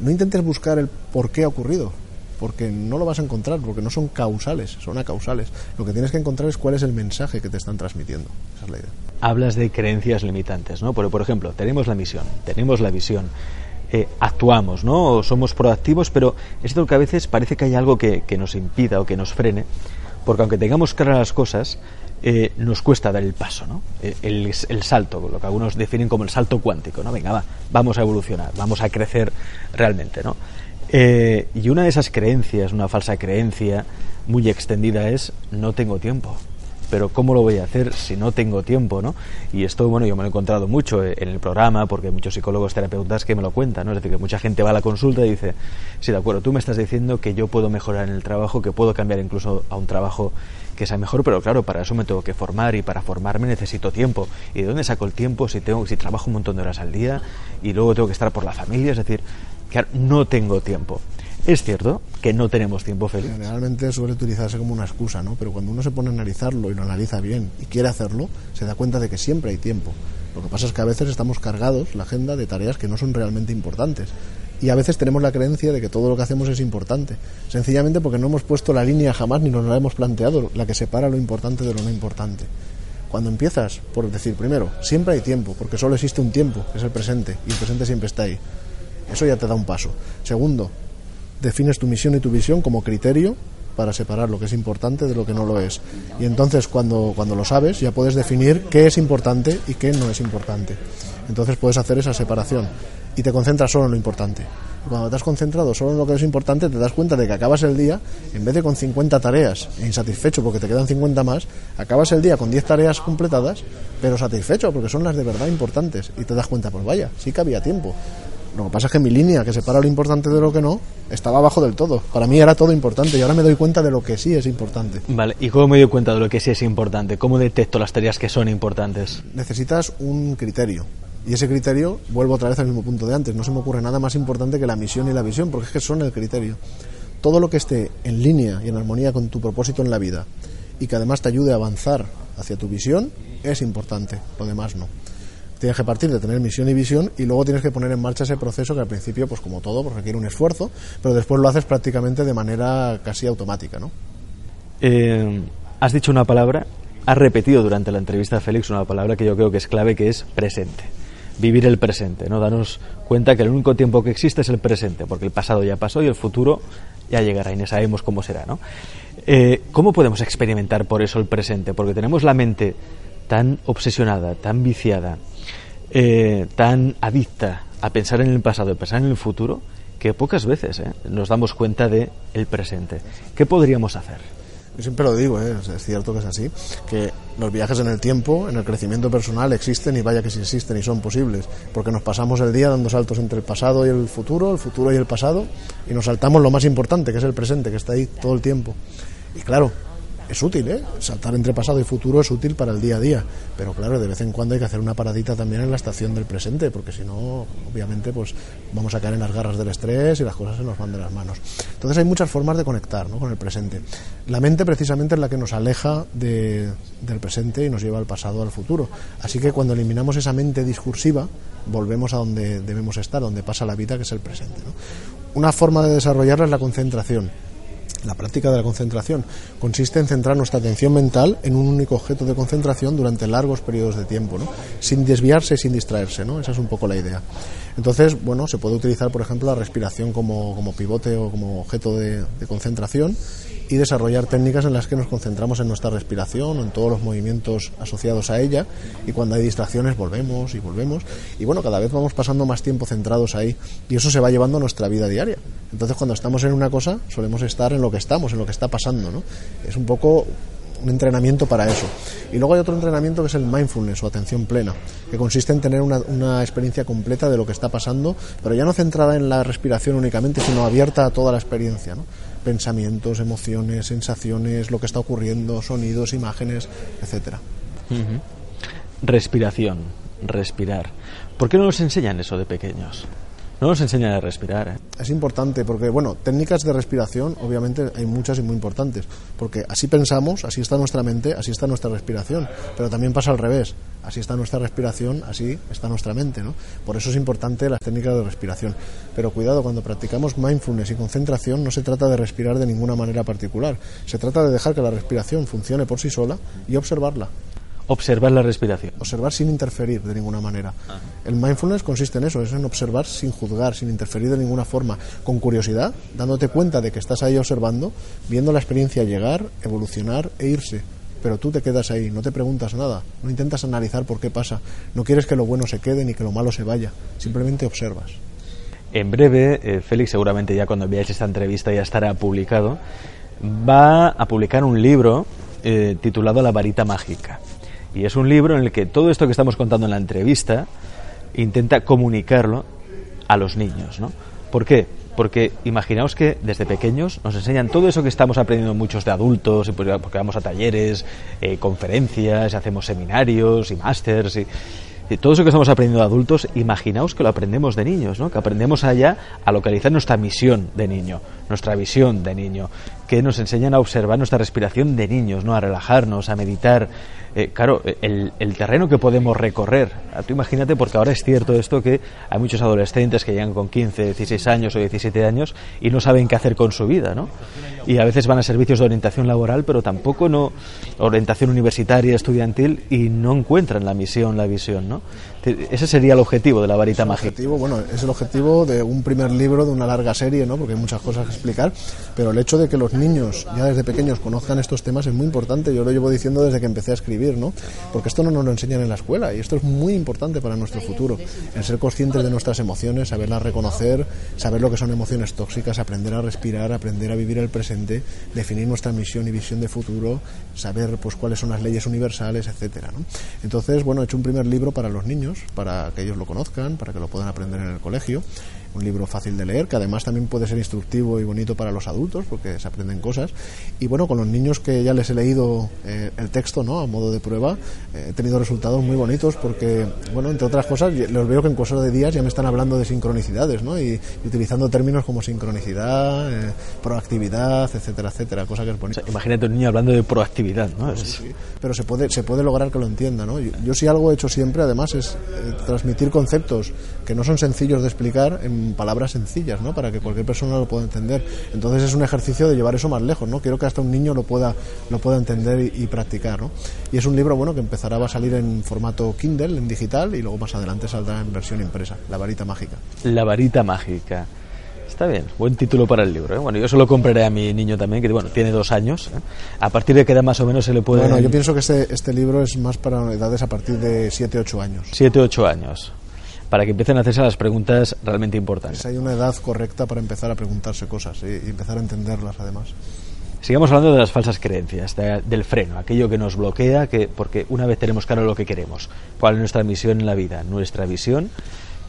Speaker 3: no intentes buscar el por qué ha ocurrido, porque no lo vas a encontrar, porque no son causales, son acausales. Lo que tienes que encontrar es cuál es el mensaje que te están transmitiendo. Esa es la idea.
Speaker 2: Hablas de creencias limitantes, ¿no? Por, por ejemplo, tenemos la misión, tenemos la visión, eh, actuamos, ¿no? somos proactivos, pero es cierto que a veces parece que hay algo que, nos impida o que nos frene, porque aunque tengamos claras las cosas, eh, nos cuesta dar el paso, ¿no? Eh, el, el, salto, lo que algunos definen como el salto cuántico, ¿no? Venga, va, vamos a evolucionar, vamos a crecer realmente, ¿no? Eh, y una de esas creencias, una falsa creencia muy extendida es no tengo tiempo. Pero ¿cómo lo voy a hacer si no tengo tiempo, no? Y esto, bueno, yo me lo he encontrado mucho en el programa porque hay muchos psicólogos terapeutas que me lo cuentan, ¿no? Es decir, que mucha gente va a la consulta y dice, sí, de acuerdo, tú me estás diciendo que yo puedo mejorar en el trabajo, que puedo cambiar incluso a un trabajo que sea mejor, pero claro, para eso me tengo que formar y para formarme necesito tiempo. ¿Y de dónde saco el tiempo si tengo si trabajo un montón de horas al día y luego tengo que estar por la familia? Es decir, no tengo tiempo. Es cierto que no tenemos tiempo, feliz.
Speaker 3: Generalmente suele utilizarse como una excusa, ¿no? Pero cuando uno se pone a analizarlo y lo analiza bien y quiere hacerlo, se da cuenta de que siempre hay tiempo. Lo que pasa es que a veces estamos cargados la agenda de tareas que no son realmente importantes. Y a veces tenemos la creencia de que todo lo que hacemos es importante. Sencillamente porque no hemos puesto la línea jamás ni nos la hemos planteado, la que separa lo importante de lo no importante. Cuando empiezas por decir, primero, siempre hay tiempo, porque solo existe un tiempo, que es el presente, y el presente siempre está ahí. Eso ya te da un paso. Segundo, defines tu misión y tu visión como criterio para separar lo que es importante de lo que no lo es. Y entonces cuando, cuando lo sabes ya puedes definir qué es importante y qué no es importante. Entonces puedes hacer esa separación y te concentras solo en lo importante. Cuando te has concentrado solo en lo que es importante, te das cuenta de que acabas el día, en vez de con 50 tareas e insatisfecho porque te quedan 50 más, acabas el día con 10 tareas completadas, pero satisfecho porque son las de verdad importantes. Y te das cuenta, pues vaya, sí que había tiempo. Lo que pasa es que mi línea, que separa lo importante de lo que no, estaba abajo del todo. Para mí era todo importante y ahora me doy cuenta de lo que sí es importante.
Speaker 2: Vale, ¿y cómo me doy cuenta de lo que sí es importante? ¿Cómo detecto las tareas que son importantes?
Speaker 3: Necesitas un criterio. Y ese criterio, vuelvo otra vez al mismo punto de antes, no se me ocurre nada más importante que la misión y la visión, porque es que son el criterio. Todo lo que esté en línea y en armonía con tu propósito en la vida y que además te ayude a avanzar hacia tu visión es importante, lo demás no tienes que partir de tener misión y visión y luego tienes que poner en marcha ese proceso que al principio, pues como todo, pues requiere un esfuerzo, pero después lo haces prácticamente de manera casi automática, ¿no?
Speaker 2: Eh, has dicho una palabra, has repetido durante la entrevista Félix una palabra que yo creo que es clave, que es presente. Vivir el presente, ¿no? Darnos cuenta que el único tiempo que existe es el presente, porque el pasado ya pasó y el futuro ya llegará y no sabemos cómo será, ¿no? Eh, ¿Cómo podemos experimentar por eso el presente? Porque tenemos la mente tan obsesionada, tan viciada, eh, tan adicta a pensar en el pasado y pensar en el futuro que pocas veces eh, nos damos cuenta de el presente. ¿Qué podríamos hacer?
Speaker 3: Yo siempre lo digo, ¿eh? es cierto que es así, que los viajes en el tiempo, en el crecimiento personal existen y vaya que sí existen y son posibles, porque nos pasamos el día dando saltos entre el pasado y el futuro, el futuro y el pasado, y nos saltamos lo más importante, que es el presente, que está ahí todo el tiempo. Y claro, es útil, ¿eh? Saltar entre pasado y futuro es útil para el día a día, pero claro, de vez en cuando hay que hacer una paradita también en la estación del presente, porque si no, obviamente, pues vamos a caer en las garras del estrés y las cosas se nos van de las manos. Entonces hay muchas formas de conectar ¿no? con el presente. La mente precisamente es la que nos aleja de, del presente y nos lleva al pasado, al futuro. Así que cuando eliminamos esa mente discursiva, volvemos a donde debemos estar, donde pasa la vida, que es el presente. Una forma de desarrollarla es la concentración la práctica de la concentración consiste en centrar nuestra atención mental en un único objeto de concentración durante largos periodos de tiempo, ¿no? sin desviarse y sin distraerse. ¿no? Esa es un poco la idea. Entonces, bueno, se puede utilizar, por ejemplo, la respiración como, como pivote o como objeto de, concentración y desarrollar técnicas en las que nos concentramos en nuestra respiración o en todos los movimientos asociados a ella y cuando hay distracciones volvemos y volvemos y bueno, cada vez vamos pasando más tiempo centrados ahí y eso se va llevando a nuestra vida diaria. Entonces cuando estamos en una cosa solemos estar en lo que estamos, en lo que está pasando, ¿no? Es un poco un entrenamiento para eso. Y luego hay otro entrenamiento que es el mindfulness o atención plena, que consiste en tener una, una, experiencia completa de lo que está pasando, pero ya no centrada en la respiración únicamente, sino abierta a toda la experiencia. ¿no? pensamientos, emociones, sensaciones, lo que está ocurriendo, sonidos, imágenes, etcétera.
Speaker 2: Uh -huh. Respiración, respirar. ¿Por qué no nos enseñan eso de pequeños? No nos enseñan a respirar. ¿eh?
Speaker 3: Es importante porque, bueno, técnicas de respiración, obviamente hay muchas y muy importantes, porque así pensamos, así está nuestra mente, así está nuestra respiración, pero también pasa al revés, así está nuestra respiración, así está nuestra mente, ¿no? Por eso es importante las técnicas de respiración. Pero cuidado, cuando practicamos mindfulness y concentración no se trata de respirar de ninguna manera particular, se trata de dejar que la respiración funcione por sí sola y observarla.
Speaker 2: Observar la respiración.
Speaker 3: Observar sin interferir de ninguna manera. Ajá. El mindfulness consiste en eso, es en observar sin juzgar, sin interferir de ninguna forma, con curiosidad, dándote cuenta de que estás ahí observando, viendo la experiencia llegar, evolucionar e irse. Pero tú te quedas ahí, no te preguntas nada, no intentas analizar por qué pasa, no quieres que lo bueno se quede ni que lo malo se vaya, simplemente observas.
Speaker 2: En breve, eh, Félix, seguramente ya cuando veáis esta entrevista ya estará publicado, va a publicar un libro eh, titulado La varita mágica. Y es un libro en el que todo esto que estamos contando en la entrevista intenta comunicarlo a los niños, ¿no? ¿Por qué? Porque imaginaos que desde pequeños nos enseñan todo eso que estamos aprendiendo muchos de adultos, porque vamos a talleres, eh, conferencias, hacemos seminarios y másters y, y todo eso que estamos aprendiendo de adultos, imaginaos que lo aprendemos de niños, ¿no? que aprendemos allá a localizar nuestra misión de niño, nuestra visión de niño, que nos enseñan a observar nuestra respiración de niños, ¿no? a relajarnos, a meditar. Eh, claro, el, el, terreno que podemos recorrer. Tú imagínate, porque ahora es cierto esto que hay muchos adolescentes que llegan con 15, 16 años o 17 años y no saben qué hacer con su vida, ¿no? Y a veces van a servicios de orientación laboral, pero tampoco no orientación universitaria, estudiantil y no encuentran la misión, la visión, ¿no? Ese sería el objetivo de la varita
Speaker 3: es
Speaker 2: mágica.
Speaker 3: Objetivo, bueno, es el objetivo de un primer libro de una larga serie, ¿no? Porque hay muchas cosas que explicar, pero el hecho de que los niños ya desde pequeños conozcan estos temas es muy importante. Yo lo llevo diciendo desde que empecé a escribir, ¿no? Porque esto no nos lo enseñan en la escuela y esto es muy importante para nuestro futuro. El ser conscientes de nuestras emociones, saberlas reconocer, saber lo que son emociones tóxicas, aprender a respirar, aprender a vivir el presente, definir nuestra misión y visión de futuro, saber pues cuáles son las leyes universales, etcétera, ¿no? Entonces, bueno, he hecho un primer libro para los niños, para que ellos lo conozcan, para que lo puedan aprender en el colegio un libro fácil de leer, que además también puede ser instructivo y bonito para los adultos, porque se aprenden cosas. Y bueno, con los niños que ya les he leído eh, el texto, ¿no? A modo de prueba, eh, he tenido resultados muy bonitos, porque, bueno, entre otras cosas, los veo que en cosas de días ya me están hablando de sincronicidades, ¿no? Y, y utilizando términos como sincronicidad, eh, proactividad, etcétera, etcétera, cosa que es bonita.
Speaker 2: O sea, imagínate un niño hablando de proactividad, ¿no?
Speaker 3: Sí, sí. Pero se puede, se puede lograr que lo entienda, ¿no? Yo, yo sí algo he hecho siempre, además, es transmitir conceptos que no son sencillos de explicar en palabras sencillas, ¿no? Para que cualquier persona lo pueda entender. Entonces es un ejercicio de llevar eso más lejos, ¿no? Quiero que hasta un niño lo pueda, lo pueda entender y, y practicar, ¿no? Y es un libro, bueno, que empezará a salir en formato Kindle, en digital, y luego más adelante saldrá en versión impresa, La varita mágica.
Speaker 2: La varita mágica. Está bien, buen título para el libro. ¿eh? Bueno, yo se lo compraré a mi niño también, que bueno, tiene dos años. ¿eh? A partir de qué edad más o menos se le puede...
Speaker 3: Bueno, yo pienso que este, este libro es más para edades a partir de 7-8 años.
Speaker 2: 7-8 años para que empiecen a hacerse las preguntas realmente importantes.
Speaker 3: Pues hay una edad correcta para empezar a preguntarse cosas y, y empezar a entenderlas además.
Speaker 2: Sigamos hablando de las falsas creencias, del freno, aquello que nos bloquea, que porque una vez tenemos claro lo que queremos, cuál es nuestra misión en la vida, nuestra visión,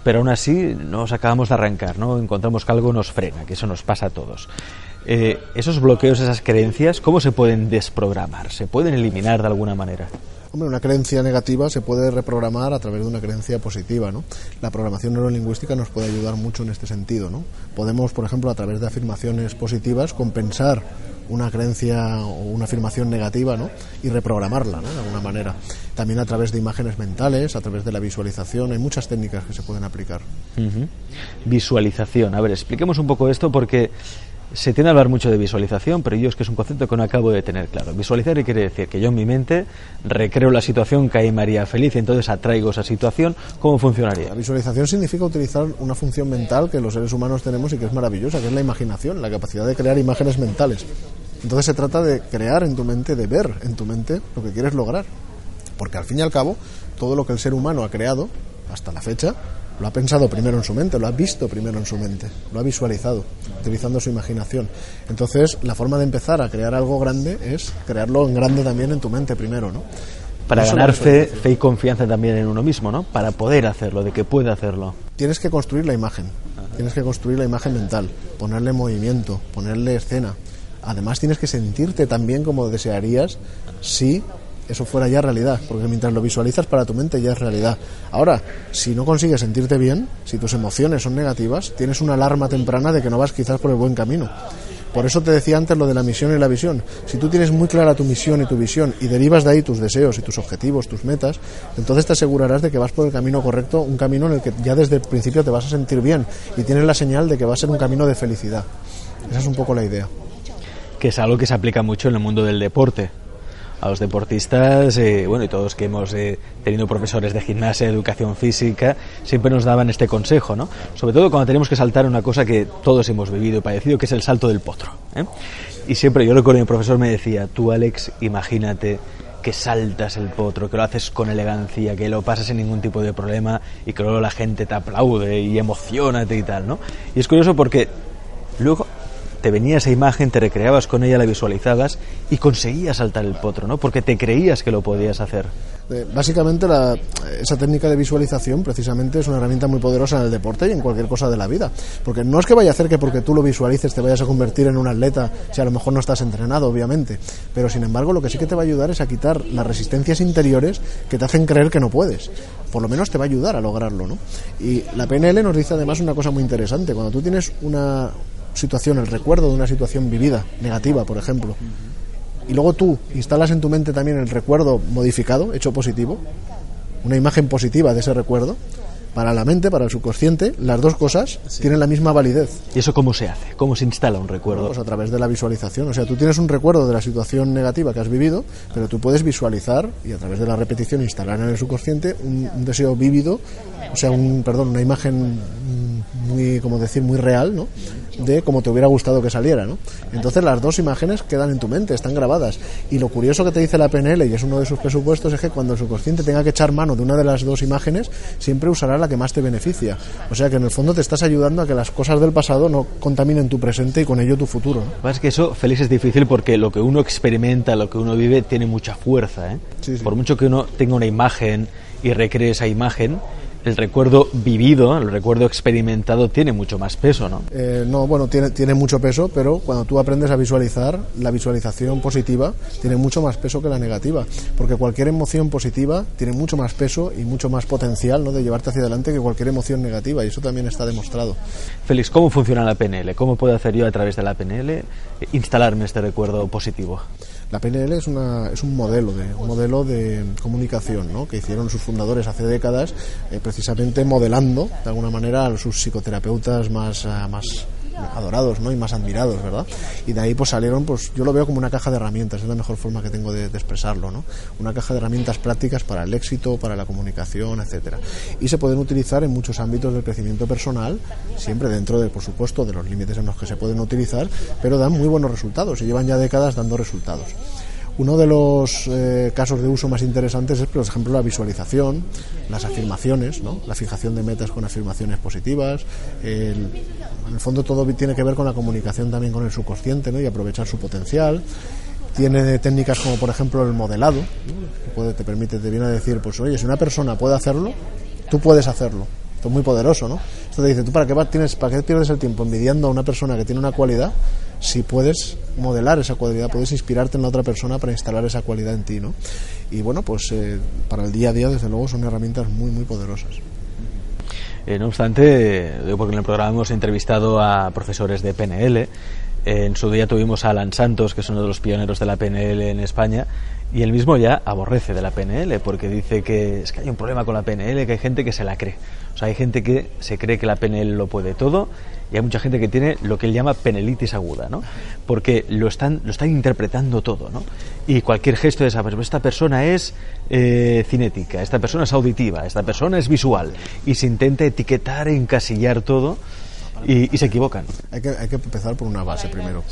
Speaker 2: pero aún así nos acabamos de arrancar, ¿no? Encontramos que algo nos frena, que eso nos pasa a todos. Eh, esos bloqueos, esas creencias, ¿cómo se pueden desprogramar? ¿Se pueden eliminar de alguna manera?
Speaker 3: Hombre, una creencia negativa se puede reprogramar a través de una creencia positiva, ¿no? La programación neurolingüística nos puede ayudar mucho en este sentido, ¿no? Podemos, por ejemplo, a través de afirmaciones positivas compensar una creencia o una afirmación negativa ¿no? y reprogramarla ¿no? de alguna manera. También a través de imágenes mentales, a través de la visualización, hay muchas técnicas que se pueden aplicar.
Speaker 2: Visualización, a ver, expliquemos un poco esto porque se tiende a hablar mucho de visualización, pero yo es que es un concepto que no acabo de tener claro. Visualizar quiere decir que yo en mi mente recreo la situación que hay María feliz y entonces atraigo esa situación. ¿Cómo funcionaría?
Speaker 3: La visualización significa utilizar una función mental que los seres humanos tenemos y que es maravillosa, que es la imaginación, la capacidad de crear imágenes mentales. Entonces se trata de crear en tu mente, de ver en tu mente lo que quieres lograr. Porque al fin y al cabo, todo lo que el ser humano ha creado hasta la fecha lo ha pensado primero en su mente, lo ha visto primero en su mente, lo ha visualizado, utilizando su imaginación. Entonces, la forma de empezar a crear algo grande es crearlo en grande también en tu mente primero, ¿no?
Speaker 2: Para ganar fe, fe y confianza también en uno mismo, ¿no? Para poder hacerlo, de que puede hacerlo.
Speaker 3: Tienes que construir la imagen, tienes que construir la imagen mental, ponerle movimiento, ponerle escena. Además, tienes que sentirte también como desearías si eso fuera ya realidad, porque mientras lo visualizas para tu mente ya es realidad. Ahora, si no consigues sentirte bien, si tus emociones son negativas, tienes una alarma temprana de que no vas quizás por el buen camino. Por eso te decía antes lo de la misión y la visión. Si tú tienes muy clara tu misión y tu visión y derivas de ahí tus deseos y tus objetivos, tus metas, entonces te asegurarás de que vas por el camino correcto, un camino en el que ya desde el principio te vas a sentir bien y tienes la señal de que va a ser un camino de felicidad. Esa es un poco la idea.
Speaker 2: Que es algo que se aplica mucho en el mundo del deporte a los deportistas, eh, bueno, y todos que hemos eh, tenido profesores de gimnasia, educación física, siempre nos daban este consejo, ¿no? Sobre todo cuando tenemos que saltar una cosa que todos hemos vivido y padecido, que es el salto del potro. ¿eh? Y siempre, yo recuerdo que mi profesor me decía, tú Alex, imagínate que saltas el potro, que lo haces con elegancia, que lo pasas sin ningún tipo de problema y que luego la gente te aplaude y emocionate y tal, ¿no? Y es curioso porque luego te venía esa imagen, te recreabas con ella, la visualizabas y conseguías saltar el potro, ¿no? Porque te creías que lo podías hacer.
Speaker 3: Eh, básicamente esa técnica de visualización precisamente es una herramienta muy poderosa en el deporte y en cualquier cosa de la vida. Porque no es que vaya a hacer que porque tú lo visualices te vayas a convertir en un atleta si a lo mejor no estás entrenado, obviamente. Pero sin embargo lo que sí que te va a ayudar es a quitar las resistencias interiores que te hacen creer que no puedes. Por lo menos te va a ayudar a lograrlo, ¿no? Y la PNL nos dice además una cosa muy interesante. Cuando tú tienes una, situación, el recuerdo de una situación vivida, negativa, por ejemplo, y luego tú instalas en tu mente también el recuerdo modificado, hecho positivo, una imagen positiva de ese recuerdo, para la mente, para el subconsciente, las dos cosas tienen la misma validez.
Speaker 2: ¿Y eso cómo se hace? ¿Cómo se instala un recuerdo?
Speaker 3: Pues a través de la visualización. O sea, tú tienes un recuerdo de la situación negativa que has vivido, pero tú puedes visualizar y a través de la repetición instalar en el subconsciente un, un deseo vívido, o sea, un, perdón, una imagen muy, como decir, muy real, ¿no? De cómo te hubiera gustado que saliera, ¿no? Entonces las dos imágenes quedan en tu mente, están grabadas. Y lo curioso que te dice la PNL, y es uno de sus presupuestos, es que cuando el subconsciente tenga que echar mano de una de las dos imágenes, siempre usará la que más te beneficia. O sea que en el fondo te estás ayudando a que las cosas del pasado no contaminen tu presente y con ello tu futuro.
Speaker 2: ¿no? Es que eso, Félix, es difícil porque lo que uno experimenta, lo que uno vive, tiene mucha fuerza. ¿eh? Por mucho que uno tenga una imagen y recree esa imagen, el recuerdo vivido, el recuerdo experimentado tiene mucho más peso, ¿no?
Speaker 3: Eh, no, bueno, tiene, tiene mucho peso, pero cuando tú aprendes a visualizar, la visualización positiva tiene mucho más peso que la negativa, porque cualquier emoción positiva tiene mucho más peso y mucho más potencial ¿no? de llevarte hacia adelante que cualquier emoción negativa, y eso también está demostrado.
Speaker 2: Félix, ¿cómo funciona la PNL? ¿Cómo puedo hacer yo a través de la PNL instalarme este recuerdo positivo?
Speaker 3: La PNL es, una, es un modelo de un modelo de comunicación ¿no? que hicieron sus fundadores hace décadas, eh, precisamente modelando de alguna manera a sus psicoterapeutas más, eh, más adorados ¿no? y más admirados, ¿verdad? Y de ahí pues salieron, pues yo lo veo como una caja de herramientas, es la mejor forma que tengo de, expresarlo, ¿no? Una caja de herramientas prácticas para el éxito, para la comunicación, etcétera. Y se pueden utilizar en muchos ámbitos del crecimiento personal, siempre dentro de, por supuesto, de los límites en los que se pueden utilizar, pero dan muy buenos resultados y llevan ya décadas dando resultados. Uno de los eh, casos de uso más interesantes es, por ejemplo, la visualización, las afirmaciones, ¿no? la fijación de metas con afirmaciones positivas. en el fondo todo tiene que ver con la comunicación también con el subconsciente ¿no? y aprovechar su potencial. Tiene técnicas como, por ejemplo, el modelado, que puede, te permite, te viene a decir, pues oye, si una persona puede hacerlo, tú puedes hacerlo. Esto es muy poderoso, ¿no? Esto te dice, ¿tú para qué, tienes, para qué pierdes el tiempo envidiando a una persona que tiene una cualidad si puedes modelar esa cualidad, puedes inspirarte en la otra persona para instalar esa cualidad en ti, ¿no? Y bueno, pues eh, para el día a día, desde luego, son herramientas muy, muy poderosas.
Speaker 2: Eh, no obstante, porque en el programa hemos entrevistado a profesores de PNL, en su día tuvimos a Alan Santos, que es uno de los pioneros de la PNL en España, y él mismo ya aborrece de la PNL porque dice que es que hay un problema con la PNL, que hay gente que se la cree. O sea, hay gente que se cree que la PNL lo puede todo y hay mucha gente que tiene lo que él llama penelitis aguda, ¿no? Porque lo están, lo están interpretando todo, ¿no? Y cualquier gesto de esa persona, esta persona es eh, cinética, esta persona es auditiva, esta persona es visual y se intenta etiquetar encasillar todo y, se equivocan.
Speaker 3: Hay que, hay que empezar por una base primero.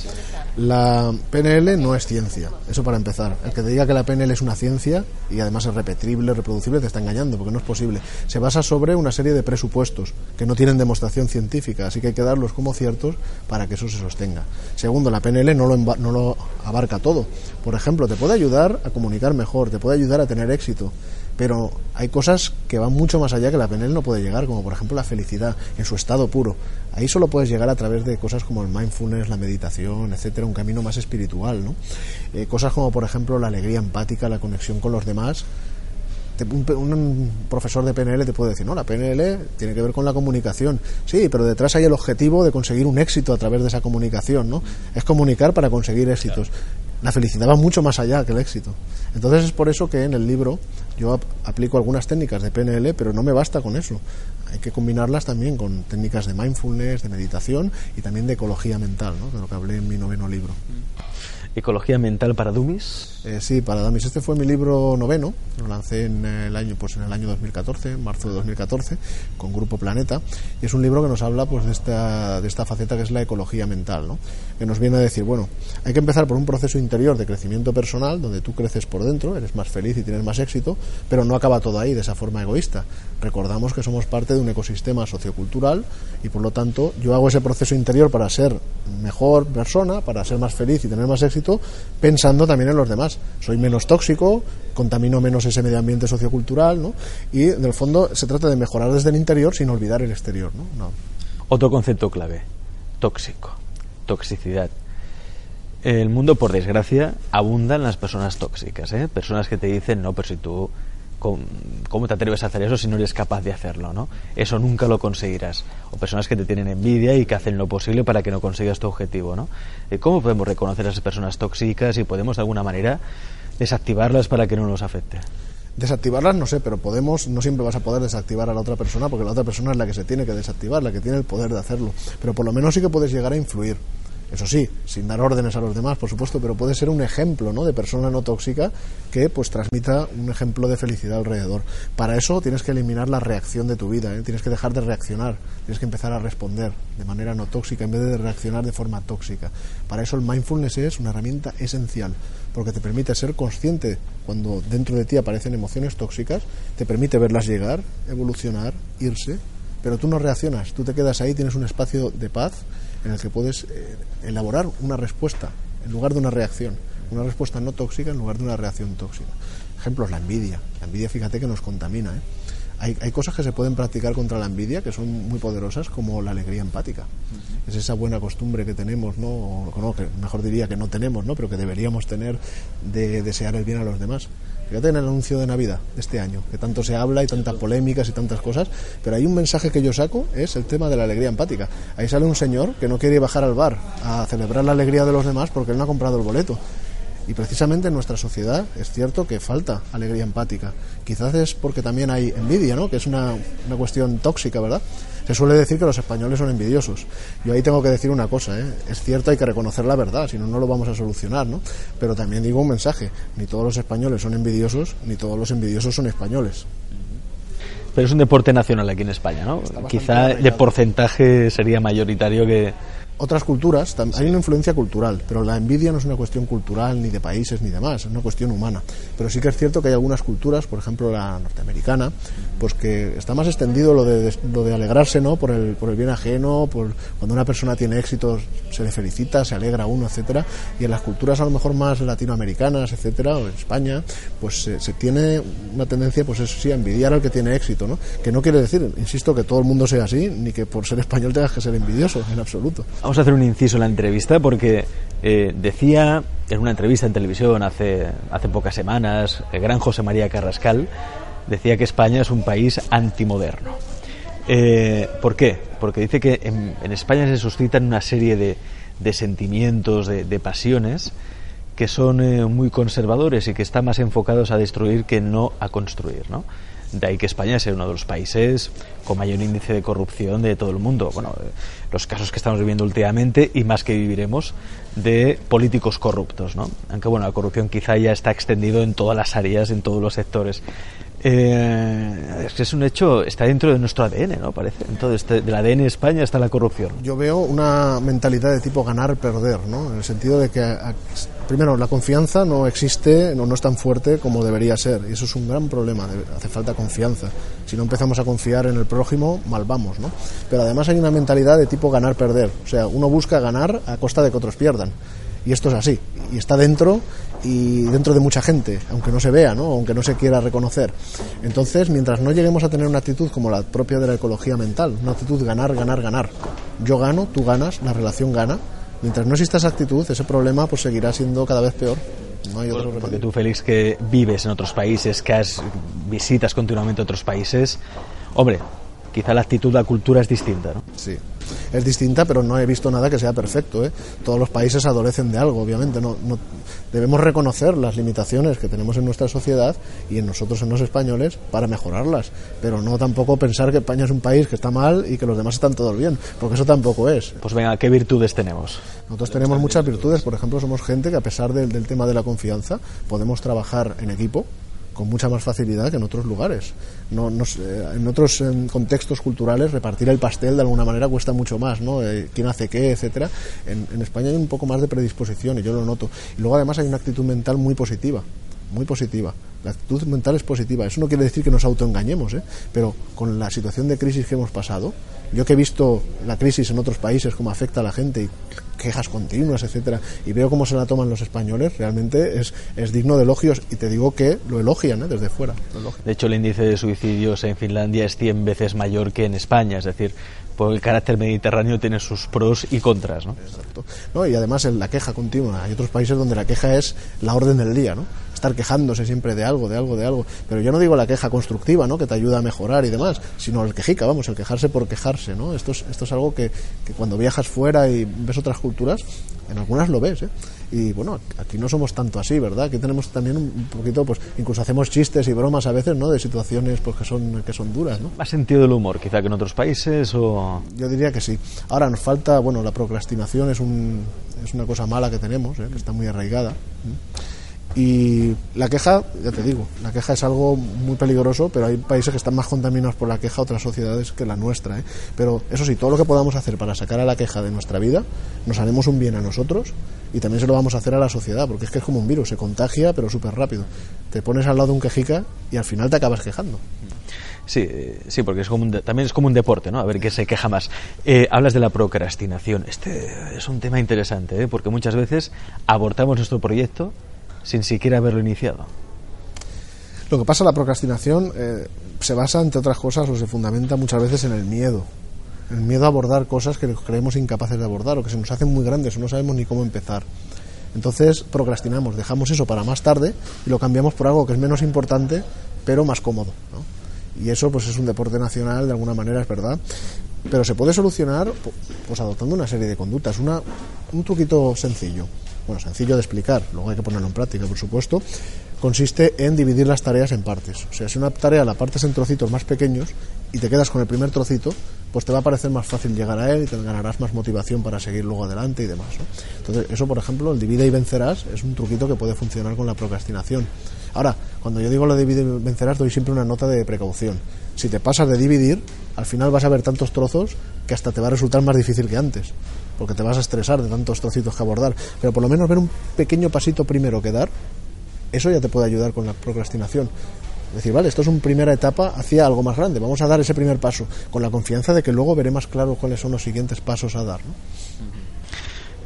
Speaker 3: La PNL no es ciencia, eso para empezar. El que te diga que la PNL es una ciencia y además es repetible, reproducible, te está engañando, porque no es posible. Se basa sobre una serie de presupuestos que no tienen demostración científica, así que hay que darlos como ciertos para que eso se sostenga. Segundo, la PNL no lo, no lo abarca todo. Por ejemplo, te puede ayudar a comunicar mejor, te puede ayudar a tener éxito pero hay cosas que van mucho más allá que la PNL no puede llegar, como por ejemplo la felicidad en su estado puro. Ahí solo puedes llegar a través de cosas como el mindfulness, la meditación, etcétera, un camino más espiritual, ¿no? Eh, cosas como por ejemplo la alegría empática, la conexión con los demás. un, profesor de PNL te puede decir, no, la PNL tiene que ver con la comunicación. Sí, pero detrás hay el objetivo de conseguir un éxito a través de esa comunicación, ¿no? Es comunicar para conseguir éxitos. La felicidad va mucho más allá que el éxito. Entonces es por eso que en el libro yo aplico algunas técnicas de PNL, pero no me basta con eso. Hay que combinarlas también con técnicas de mindfulness, de meditación y también de ecología mental, ¿no? de lo que hablé en mi noveno libro.
Speaker 2: Ecología mental para Dummies.
Speaker 3: Eh, sí, para Dummies. Este fue mi libro noveno. Lo lancé en el año, pues en el año 2014, en marzo de 2014, con Grupo Planeta. Y es un libro que nos habla, pues, de esta, de esta faceta que es la ecología mental, ¿no? Que nos viene a decir, bueno, hay que empezar por un proceso interior de crecimiento personal, donde tú creces por dentro, eres más feliz y tienes más éxito, pero no acaba todo ahí de esa forma egoísta. Recordamos que somos parte de un ecosistema sociocultural y, por lo tanto, yo hago ese proceso interior para ser mejor persona, para ser más feliz y tener más éxito pensando también en los demás. Soy menos tóxico, contamino menos ese medio ambiente sociocultural, ¿no? Y en el fondo se trata de mejorar desde el interior sin olvidar el exterior, ¿no?
Speaker 2: Otro concepto clave, tóxico, toxicidad. El mundo, por desgracia, abunda en las personas tóxicas, ¿eh? Personas que te dicen, no, pero si tú ¿cómo te atreves a hacer eso si no eres capaz de hacerlo? ¿no? Eso nunca lo conseguirás. O personas que te tienen envidia y que hacen lo posible para que no consigas tu objetivo. ¿no? Eh, ¿Cómo podemos reconocer a esas personas tóxicas y podemos de alguna manera desactivarlas para que no nos afecte?
Speaker 3: Desactivarlas no sé, pero podemos, no siempre vas a poder desactivar a la otra persona porque la otra persona es la que se tiene que desactivar, la que tiene el poder de hacerlo. Pero por lo menos sí que puedes llegar a influir. Eso sí, sin dar órdenes a los demás, por supuesto, pero puede ser un ejemplo ¿no? de persona no tóxica que pues transmita un ejemplo de felicidad alrededor. Para eso tienes que eliminar la reacción de tu vida, ¿eh? tienes que dejar de reaccionar, tienes que empezar a responder de manera no tóxica en vez de reaccionar de forma tóxica. Para eso el mindfulness es una herramienta esencial, porque te permite ser consciente cuando dentro de ti aparecen emociones tóxicas, te permite verlas llegar, evolucionar, irse, pero tú no reaccionas, tú te quedas ahí, tienes un espacio de paz en el que puedes eh, elaborar una respuesta en lugar de una reacción, una respuesta no tóxica en lugar de una reacción tóxica. Ejemplos, la envidia. La envidia, fíjate que nos contamina. ¿eh? Hay, hay, cosas que se pueden practicar contra la envidia que son muy poderosas, como la alegría empática. Es esa buena costumbre que tenemos, ¿no? O, no, que mejor diría que no tenemos, ¿no? pero que deberíamos tener de desear el bien a los demás. Fíjate en el anuncio de Navidad de este año, que tanto se habla y tantas polémicas y tantas cosas, pero hay un mensaje que yo saco, es el tema de la alegría empática. Ahí sale un señor que no quiere bajar al bar a celebrar la alegría de los demás porque él no ha comprado el boleto. Y precisamente en nuestra sociedad es cierto que falta alegría empática. Quizás es porque también hay envidia, ¿no? que es una, una cuestión tóxica, ¿verdad? Se suele decir que los españoles son envidiosos. Yo ahí tengo que decir una cosa, ¿eh? es cierto, hay que reconocer la verdad, si no, no lo vamos a solucionar, ¿no? Pero también digo un mensaje, ni todos los españoles son envidiosos, ni todos los envidiosos son españoles.
Speaker 2: Pero es un deporte nacional aquí en España, ¿no? Quizá de porcentaje sería mayoritario que,
Speaker 3: otras culturas, hay una influencia cultural, pero la envidia no es una cuestión cultural ni de países ni demás, es una cuestión humana. Pero sí que es cierto que hay algunas culturas, por ejemplo la norteamericana, pues que está más extendido lo de, lo de alegrarse ¿no? por, el, por el bien ajeno, por cuando una persona tiene éxito se le felicita, se alegra uno, etcétera, y en las culturas a lo mejor más latinoamericanas, etcétera, o en España, pues se, tiene una tendencia, pues eso sí, a envidiar al que tiene éxito, ¿no? Que no quiere decir, insisto, que todo el mundo sea así, ni que por ser español tengas que ser envidioso, en absoluto.
Speaker 2: Vamos a hacer un inciso en la entrevista porque eh, decía en una entrevista en televisión hace, hace pocas semanas, el gran José María Carrascal decía que España es un país antimoderno. Eh, ¿Por qué? Porque dice que en, España se suscitan una serie de, de sentimientos, de, pasiones que son eh, muy conservadores y que están más enfocados a destruir que no a construir, ¿no? De ahí que España sea uno de los países con mayor índice de corrupción de todo el mundo. Bueno, eh, los casos que estamos viviendo últimamente y más que viviremos de políticos corruptos, ¿no? Aunque bueno, la corrupción quizá ya está extendido en todas las áreas, en todos los sectores. Eh, es un hecho, está dentro de nuestro ADN, ¿no? Parece. Entonces, del ADN de España está la corrupción.
Speaker 3: Yo veo una mentalidad de tipo ganar-perder, ¿no? En el sentido de que, primero, la confianza no existe, no, es tan fuerte como debería ser. Y eso es un gran problema. Hace falta confianza. Si no empezamos a confiar en el prójimo, mal vamos, ¿no? Pero además hay una mentalidad de tipo ganar-perder. O sea, uno busca ganar a costa de que otros pierdan. Y esto es así. Y está dentro y dentro de mucha gente, aunque no se vea, ¿no? aunque no se quiera reconocer. Entonces, mientras no lleguemos a tener una actitud como la propia de la ecología mental, una actitud ganar, ganar, ganar, yo gano, tú ganas, la relación gana, mientras no exista esa actitud, ese problema pues seguirá siendo cada vez peor. No hay otro
Speaker 2: Porque tú, Félix, que vives en otros países, que has, visitas continuamente otros países, hombre, quizá la actitud, la cultura es distinta, ¿no?
Speaker 3: Sí, es distinta, pero no he visto nada que sea perfecto. ¿eh? Todos los países adolecen de algo, obviamente. No, no, debemos reconocer las limitaciones que tenemos en nuestra sociedad y en nosotros, en los españoles, para mejorarlas. Pero no tampoco pensar que España es un país que está mal y que los demás están todos bien, porque eso tampoco es.
Speaker 2: Pues venga, ¿qué virtudes tenemos?
Speaker 3: Nosotros tenemos muchas virtudes. Por ejemplo, somos gente que, a pesar del, del tema de la confianza, podemos trabajar en equipo con mucha más facilidad que en otros lugares. No, en otros contextos culturales repartir el pastel de alguna manera cuesta mucho más, ¿no? Eh, quién hace qué, etcétera. En, en España hay un poco más de predisposición y yo lo noto. Y luego además hay una actitud mental muy positiva, muy positiva. La actitud mental es positiva. Eso no quiere decir que nos autoengañemos, ¿eh? pero con la situación de crisis que hemos pasado, yo que he visto la crisis en otros países, cómo afecta a la gente y quejas continuas, etcétera, y veo cómo se la toman los españoles, realmente es, es digno de elogios y te digo que lo elogian ¿eh? desde fuera.
Speaker 2: De hecho, el índice de suicidios en Finlandia es 100 veces mayor que en España, es decir, por el carácter mediterráneo tiene sus pros y contras, ¿no?
Speaker 3: Exacto. ¿No? Y además en la queja continua. Hay otros países donde la queja es la orden del día, ¿no? Estar quejándose siempre de algo, de algo, de algo. Pero yo no digo la queja constructiva, ¿no? Que te ayuda a mejorar y demás, sino el quejica, vamos, el quejarse por quejarse, ¿no? Esto es, esto es algo que, que cuando viajas fuera y ves otras culturas, en algunas lo ves, ¿eh? Y bueno, aquí no somos tanto así, ¿verdad? Aquí tenemos también un poquito, pues incluso hacemos chistes y bromas a veces, ¿no? De situaciones pues que son, que son duras, ¿no?
Speaker 2: ¿Más sentido del humor quizá que en otros países o...?
Speaker 3: Yo diría que sí. Ahora nos falta, bueno, la procrastinación es, un, es una cosa mala que tenemos, ¿eh? que está muy arraigada. Y la queja, ya te digo, la queja es algo muy peligroso, pero hay países que están más contaminados por la queja, otras sociedades que la nuestra. ¿eh? Pero eso sí, todo lo que podamos hacer para sacar a la queja de nuestra vida, nos haremos un bien a nosotros y también se lo vamos a hacer a la sociedad, porque es que es como un virus, se contagia, pero súper rápido. Te pones al lado de un quejica y al final te acabas quejando.
Speaker 2: Sí, sí, porque es como también es como un deporte, ¿no? A ver qué se queja más. Eh, hablas de la procrastinación. Este es un tema interesante, ¿eh? porque muchas veces abortamos nuestro proyecto sin siquiera haberlo iniciado.
Speaker 3: Lo que pasa, la procrastinación eh, se basa, entre otras cosas, o se fundamenta muchas veces en el miedo. El miedo a abordar cosas que creemos incapaces de abordar o que se nos hacen muy grandes o no sabemos ni cómo empezar. Entonces procrastinamos, dejamos eso para más tarde y lo cambiamos por algo que es menos importante, pero más cómodo. Y eso pues es un deporte nacional, de alguna manera, es verdad. Pero se puede solucionar pues adoptando una serie de conductas. Una, un truquito sencillo bueno, sencillo de explicar, luego hay que ponerlo en práctica, por supuesto, consiste en dividir las tareas en partes. O sea, si una tarea la partes en trocitos más pequeños y te quedas con el primer trocito, pues te va a parecer más fácil llegar a él y te ganarás más motivación para seguir luego adelante y demás. Entonces, eso, por ejemplo, el divide y vencerás es un truquito que puede funcionar con la procrastinación. Ahora, cuando yo digo lo de divide y vencerás, doy siempre una nota de precaución. Si te pasas de dividir, al final vas a ver tantos trozos que hasta te va a resultar más difícil que antes porque te vas a estresar de tantos trocitos que abordar, pero por lo menos ver un pequeño pasito primero que dar, eso ya te puede ayudar con la procrastinación. Es decir, vale, esto es una primera etapa hacia algo más grande, vamos a dar ese primer paso, con la confianza de que luego veré más claro cuáles son los siguientes pasos a dar.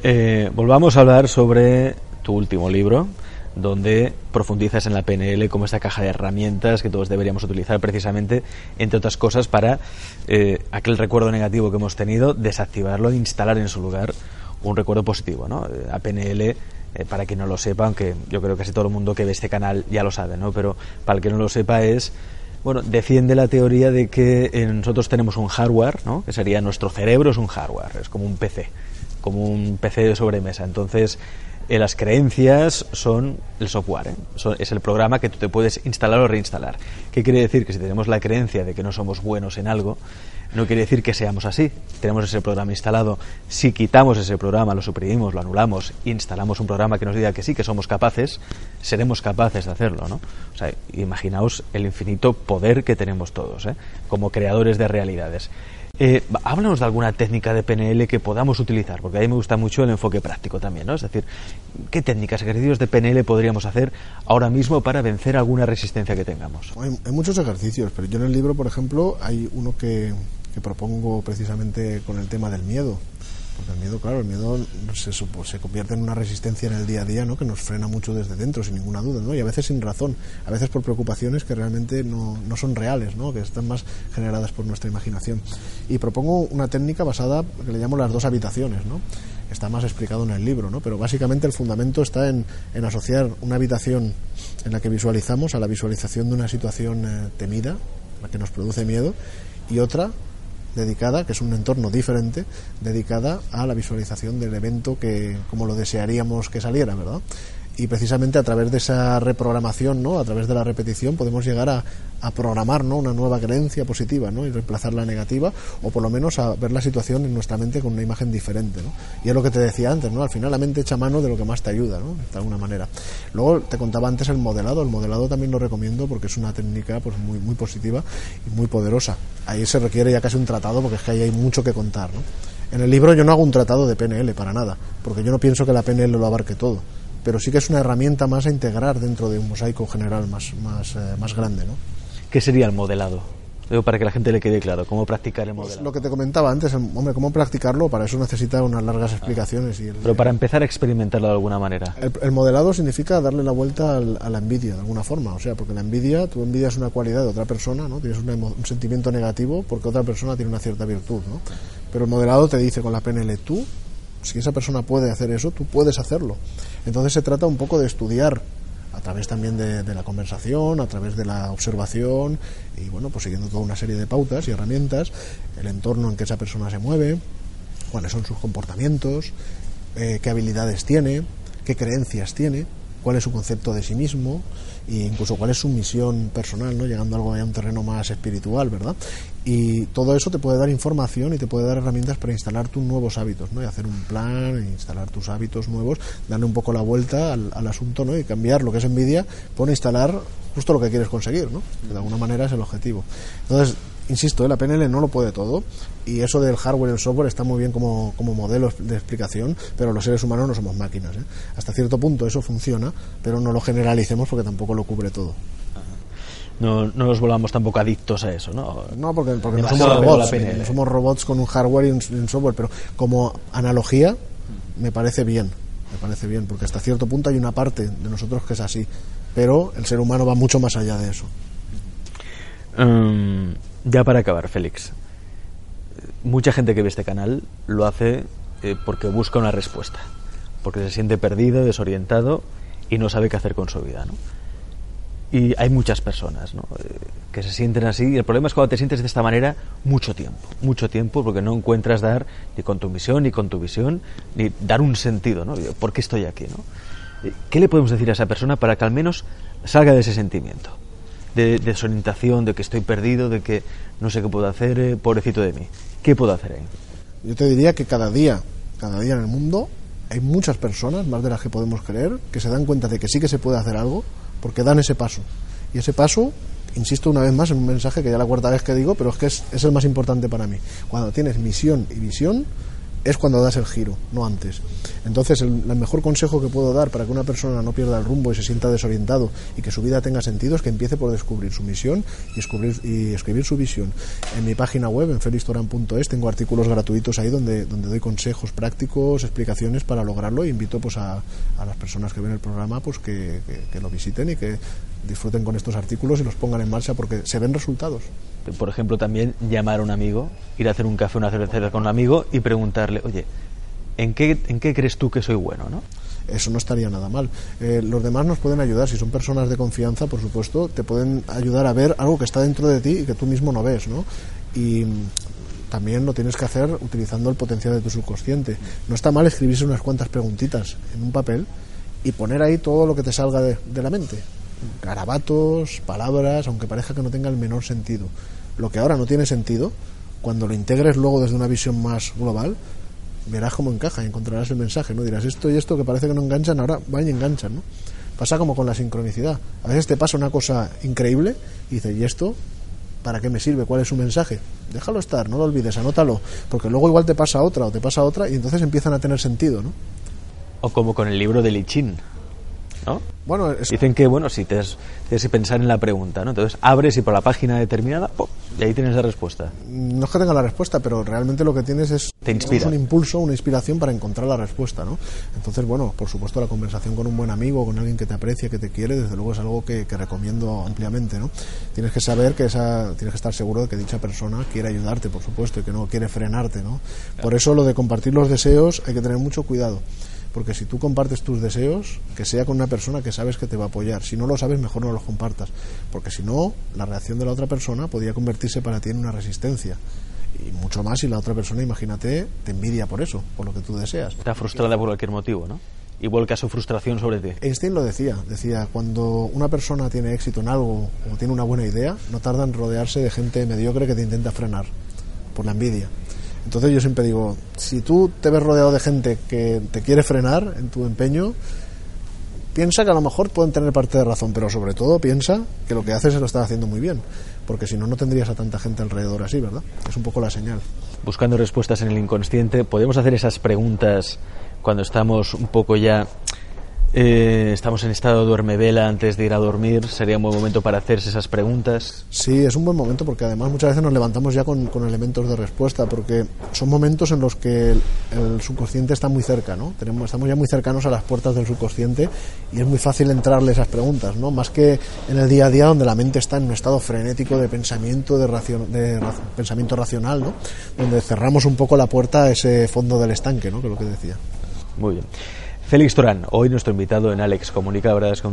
Speaker 2: Eh, volvamos a hablar sobre tu último libro, donde profundizas en la PNL como esta caja de herramientas que todos deberíamos utilizar precisamente, entre otras cosas, para eh, aquel recuerdo negativo que hemos tenido, desactivarlo e instalar en su lugar un recuerdo positivo. ¿no? Eh, la PNL, para quien no lo sepa, aunque yo creo que casi todo el mundo que ve este canal ya lo sabe, ¿no? pero para el que no lo sepa es bueno, defiende la teoría de que nosotros tenemos un hardware, ¿no? que sería nuestro cerebro es un hardware, es como un PC como un PC de sobremesa. Entonces, eh, las creencias son el software, ¿eh? es el programa que tú te puedes instalar o reinstalar. ¿Qué quiere decir? Que si tenemos la creencia de que no somos buenos en algo, no quiere decir que seamos así. Tenemos ese programa instalado. Si quitamos ese programa, lo suprimimos, lo anulamos, instalamos un programa que nos diga que sí, que somos capaces, seremos capaces de hacerlo, ¿no? O sea, imaginaos el infinito poder que tenemos todos, ¿eh? como creadores de realidades. Eh, háblanos de alguna técnica de PNL que podamos utilizar, porque a mí me gusta mucho el enfoque práctico también, ¿no? Es decir, ¿qué técnicas, ejercicios de PNL podríamos hacer ahora mismo para vencer alguna resistencia que tengamos?
Speaker 3: Hay, hay muchos ejercicios, pero yo en el libro, por ejemplo, hay uno que, que propongo precisamente con el tema del miedo. El miedo, claro, el miedo se, se convierte en una resistencia en el día a día, ¿no? Que nos frena mucho desde dentro, sin ninguna duda, ¿no? Y a veces sin razón, a veces por preocupaciones que realmente no, no son reales, ¿no? Que están más generadas por nuestra imaginación. Y propongo una técnica basada, que le llamo las dos habitaciones, ¿no? Está más explicado en el libro, ¿no? Pero básicamente el fundamento está en, en asociar una habitación en la que visualizamos a la visualización de una situación eh, temida, la que nos produce miedo, y otra dedicada, que es un entorno diferente, dedicada a la visualización del evento que como lo desearíamos que saliera, ¿verdad? Y precisamente a través de esa reprogramación, ¿no? a través de la repetición, podemos llegar a, programar ¿no? una nueva creencia positiva ¿no? y reemplazar la negativa, o por lo menos a ver la situación en nuestra mente con una imagen diferente. ¿no? Y es lo que te decía antes, ¿no? al final la mente echa mano de lo que más te ayuda, ¿no? de alguna manera. Luego te contaba antes el modelado, el modelado también lo recomiendo porque es una técnica pues, muy, muy positiva y muy poderosa. Ahí se requiere ya casi un tratado porque es que ahí hay mucho que contar. ¿no? En el libro yo no hago un tratado de PNL para nada, porque yo no pienso que la PNL lo abarque todo pero sí que es una herramienta más a integrar dentro de un mosaico general más, más, eh, más grande. ¿no?
Speaker 2: ¿Qué sería el modelado? Digo, para que la gente le quede claro, ¿cómo practicar el
Speaker 3: Pues
Speaker 2: modelado?
Speaker 3: lo que te comentaba antes, hombre, ¿cómo practicarlo? Para eso necesita unas largas explicaciones. Y el,
Speaker 2: Pero para empezar a experimentarlo de alguna manera.
Speaker 3: el, el modelado significa darle la vuelta al- a la envidia, de alguna forma. O sea, porque la envidia, tú envidias una cualidad de otra persona, ¿no? Tienes emo- un sentimiento negativo porque otra persona tiene una cierta virtud, ¿no? Pero el modelado te dice con la PNL, tú, si esa persona puede hacer eso, tú puedes hacerlo. Entonces se trata un poco de estudiar a través también de, la conversación, a través de la observación y bueno, pues siguiendo toda una serie de pautas y herramientas, el entorno en que esa persona se mueve, cuáles son sus comportamientos, eh, qué habilidades tiene, qué creencias tiene, cuál es su concepto de sí mismo incluso cuál es su misión personal, ¿no? llegando a algo a un terreno más espiritual, ¿verdad? Y todo eso te puede dar información y te puede dar herramientas para instalar tus nuevos hábitos, ¿no? Y hacer un plan, e instalar tus hábitos nuevos, darle un poco la vuelta al, al asunto, ¿no? Y cambiar lo que es envidia por instalar justo lo que quieres conseguir, ¿no? De alguna manera es el objetivo. Entonces, insisto, ¿eh? la PNL no lo puede todo y eso del hardware y el software está muy bien como, como modelo de explicación, pero los seres humanos no somos máquinas. ¿eh? Hasta cierto punto eso funciona, pero no lo generalicemos porque tampoco lo cubre todo.
Speaker 2: No, no nos volvamos tampoco adictos a eso, ¿no?
Speaker 3: No, porque, porque no somos robots, no somos robots con un hardware y un, y un software, pero como analogía me parece bien, me parece bien, porque hasta cierto punto hay una parte de nosotros que es así, pero el ser humano va mucho más allá de eso.
Speaker 2: Mm, ya para acabar, Félix. Mucha gente que ve este canal lo hace eh, porque busca una respuesta, porque se siente perdido, desorientado y no sabe qué hacer con su vida, ¿no? Y hay muchas personas ¿no? Eh, que se sienten así y el problema es cuando te sientes de esta manera mucho tiempo, mucho tiempo porque no encuentras dar ni con tu misión ni con tu visión, ni dar un sentido, ¿no? ¿Por qué estoy aquí, no? Eh, ¿Qué le podemos decir a esa persona para que al menos salga de ese sentimiento? De, de desorientación, de que estoy perdido, de que no sé qué puedo hacer, eh, pobrecito de mí. ¿Qué puedo hacer ahí?
Speaker 3: Yo te diría que cada día, cada día en el mundo, hay muchas personas, más de las que podemos creer, que se dan cuenta de que sí que se puede hacer algo, porque dan ese paso. Y ese paso, insisto una vez más en un mensaje que ya la cuarta vez que digo, pero es que es, es el más importante para mí. Cuando tienes misión y visión, es cuando das el giro, no antes. Entonces, el, mejor consejo que puedo dar para que una persona no pierda el rumbo y se sienta desorientado y que su vida tenga sentido es que empiece por descubrir su misión y, descubrir, y escribir su visión. En mi página web, en felistoran.es, tengo artículos gratuitos ahí donde, donde doy consejos prácticos, explicaciones para lograrlo e invito pues, a, a las personas que ven el programa pues, que, que lo visiten y que disfruten con estos artículos y los pongan en marcha porque se ven resultados
Speaker 2: por ejemplo, también llamar a un amigo, ir a hacer un café, una cerveza con un amigo y preguntarle, oye, ¿en qué, en qué crees tú que soy bueno? ¿no?
Speaker 3: Eso no estaría nada mal. Eh, los demás nos pueden ayudar, si son personas de confianza, por supuesto, te pueden ayudar a ver algo que está dentro de ti y que tú mismo no ves, ¿no? Y también lo tienes que hacer utilizando el potencial de tu subconsciente. No está mal escribirse unas cuantas preguntitas en un papel y poner ahí todo lo que te salga de, de la mente. Garabatos, palabras, aunque parezca que no tenga el menor sentido lo que ahora no tiene sentido, cuando lo integres luego desde una visión más global, verás cómo encaja y encontrarás el mensaje, ¿no? Dirás esto y esto que parece que no enganchan, ahora van y enganchan, ¿no? Pasa como con la sincronicidad. A veces te pasa una cosa increíble y dices, ¿y esto para qué me sirve? ¿Cuál es su mensaje? Déjalo estar, no lo olvides, anótalo, porque luego igual te pasa otra o te pasa otra y entonces empiezan a tener sentido, ¿no?
Speaker 2: O como con el libro de Lichín. ¿No?
Speaker 3: Bueno,
Speaker 2: Dicen que, bueno, si tienes, que pensar en la pregunta, ¿no? Entonces abres y por la página determinada, y ahí tienes la respuesta.
Speaker 3: No es que tenga la respuesta, pero realmente lo que tienes es
Speaker 2: Te inspira.
Speaker 3: un impulso, una inspiración para encontrar la respuesta, ¿no? Entonces, bueno, por supuesto la conversación con un buen amigo, con alguien que te aprecia, que te quiere, desde luego es algo que, recomiendo ampliamente, ¿no? Tienes que saber que esa, tienes que estar seguro de que dicha persona quiere ayudarte, por supuesto, y que no quiere frenarte, ¿no? Por eso lo de compartir los deseos hay que tener mucho cuidado porque si tú compartes tus deseos, que sea con una persona que sabes que te va a apoyar. Si no lo sabes, mejor no los compartas, porque si no, la reacción de la otra persona podría convertirse para ti en una resistencia. Y mucho más si la otra persona, imagínate, te envidia por eso, por lo que tú deseas.
Speaker 2: Está frustrada por cualquier motivo, ¿no? Y vuelca su frustración sobre ti.
Speaker 3: Einstein lo decía, decía, cuando una persona tiene éxito en algo o tiene una buena idea, no tarda en rodearse de gente mediocre que te intenta frenar por la envidia. Entonces yo siempre digo, si tú te ves rodeado de gente que te quiere frenar en tu empeño, piensa que a lo mejor pueden tener parte de razón, pero sobre todo piensa que lo que haces se lo estás haciendo muy bien, porque si no, no tendrías a tanta gente alrededor así, ¿verdad? Es un poco la señal.
Speaker 2: Buscando respuestas en el inconsciente, podemos hacer esas preguntas cuando estamos un poco ya eh, estamos en estado de duerme vela antes de ir a dormir. Sería un buen momento para hacerse esas preguntas.
Speaker 3: Sí, es un buen momento porque además muchas veces nos levantamos ya con, elementos de respuesta, porque son momentos en los que el, subconsciente está muy cerca, ¿no? Tenemos, estamos ya muy cercanos a las puertas del subconsciente y es muy fácil entrarle esas preguntas, ¿no? Más que en el día a día donde la mente está en un estado frenético de pensamiento, de, de pensamiento racional, ¿no? Donde cerramos un poco la puerta a ese fondo del estanque, ¿no? Que es lo que decía.
Speaker 2: Muy bien. Félix Torán, hoy nuestro invitado en Alex Comunica, la verdad es que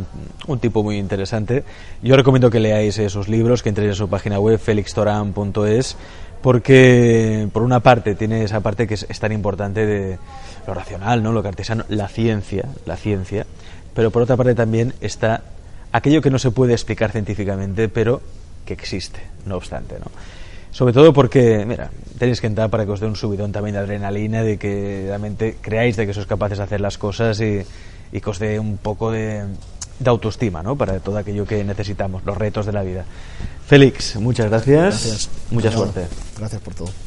Speaker 2: un, tipo muy interesante. Yo recomiendo que leáis esos libros, que entréis en su página web, felixtoran.es, porque por una parte tiene esa parte que es, tan importante de lo racional, ¿no? lo cartesiano, la ciencia, la ciencia, pero por otra parte también está aquello que no se puede explicar científicamente, pero que existe, no obstante, ¿no? Sobre todo porque, mira, tenéis que entrar para que os dé un subidón también de adrenalina, de que realmente creáis de que sois capaces de hacer las cosas y, y que os dé un poco de, de autoestima, ¿no? Para todo aquello que necesitamos, los retos de la vida. Félix, muchas gracias.
Speaker 3: Gracias.
Speaker 2: Mucha suerte.
Speaker 3: Gracias por todo.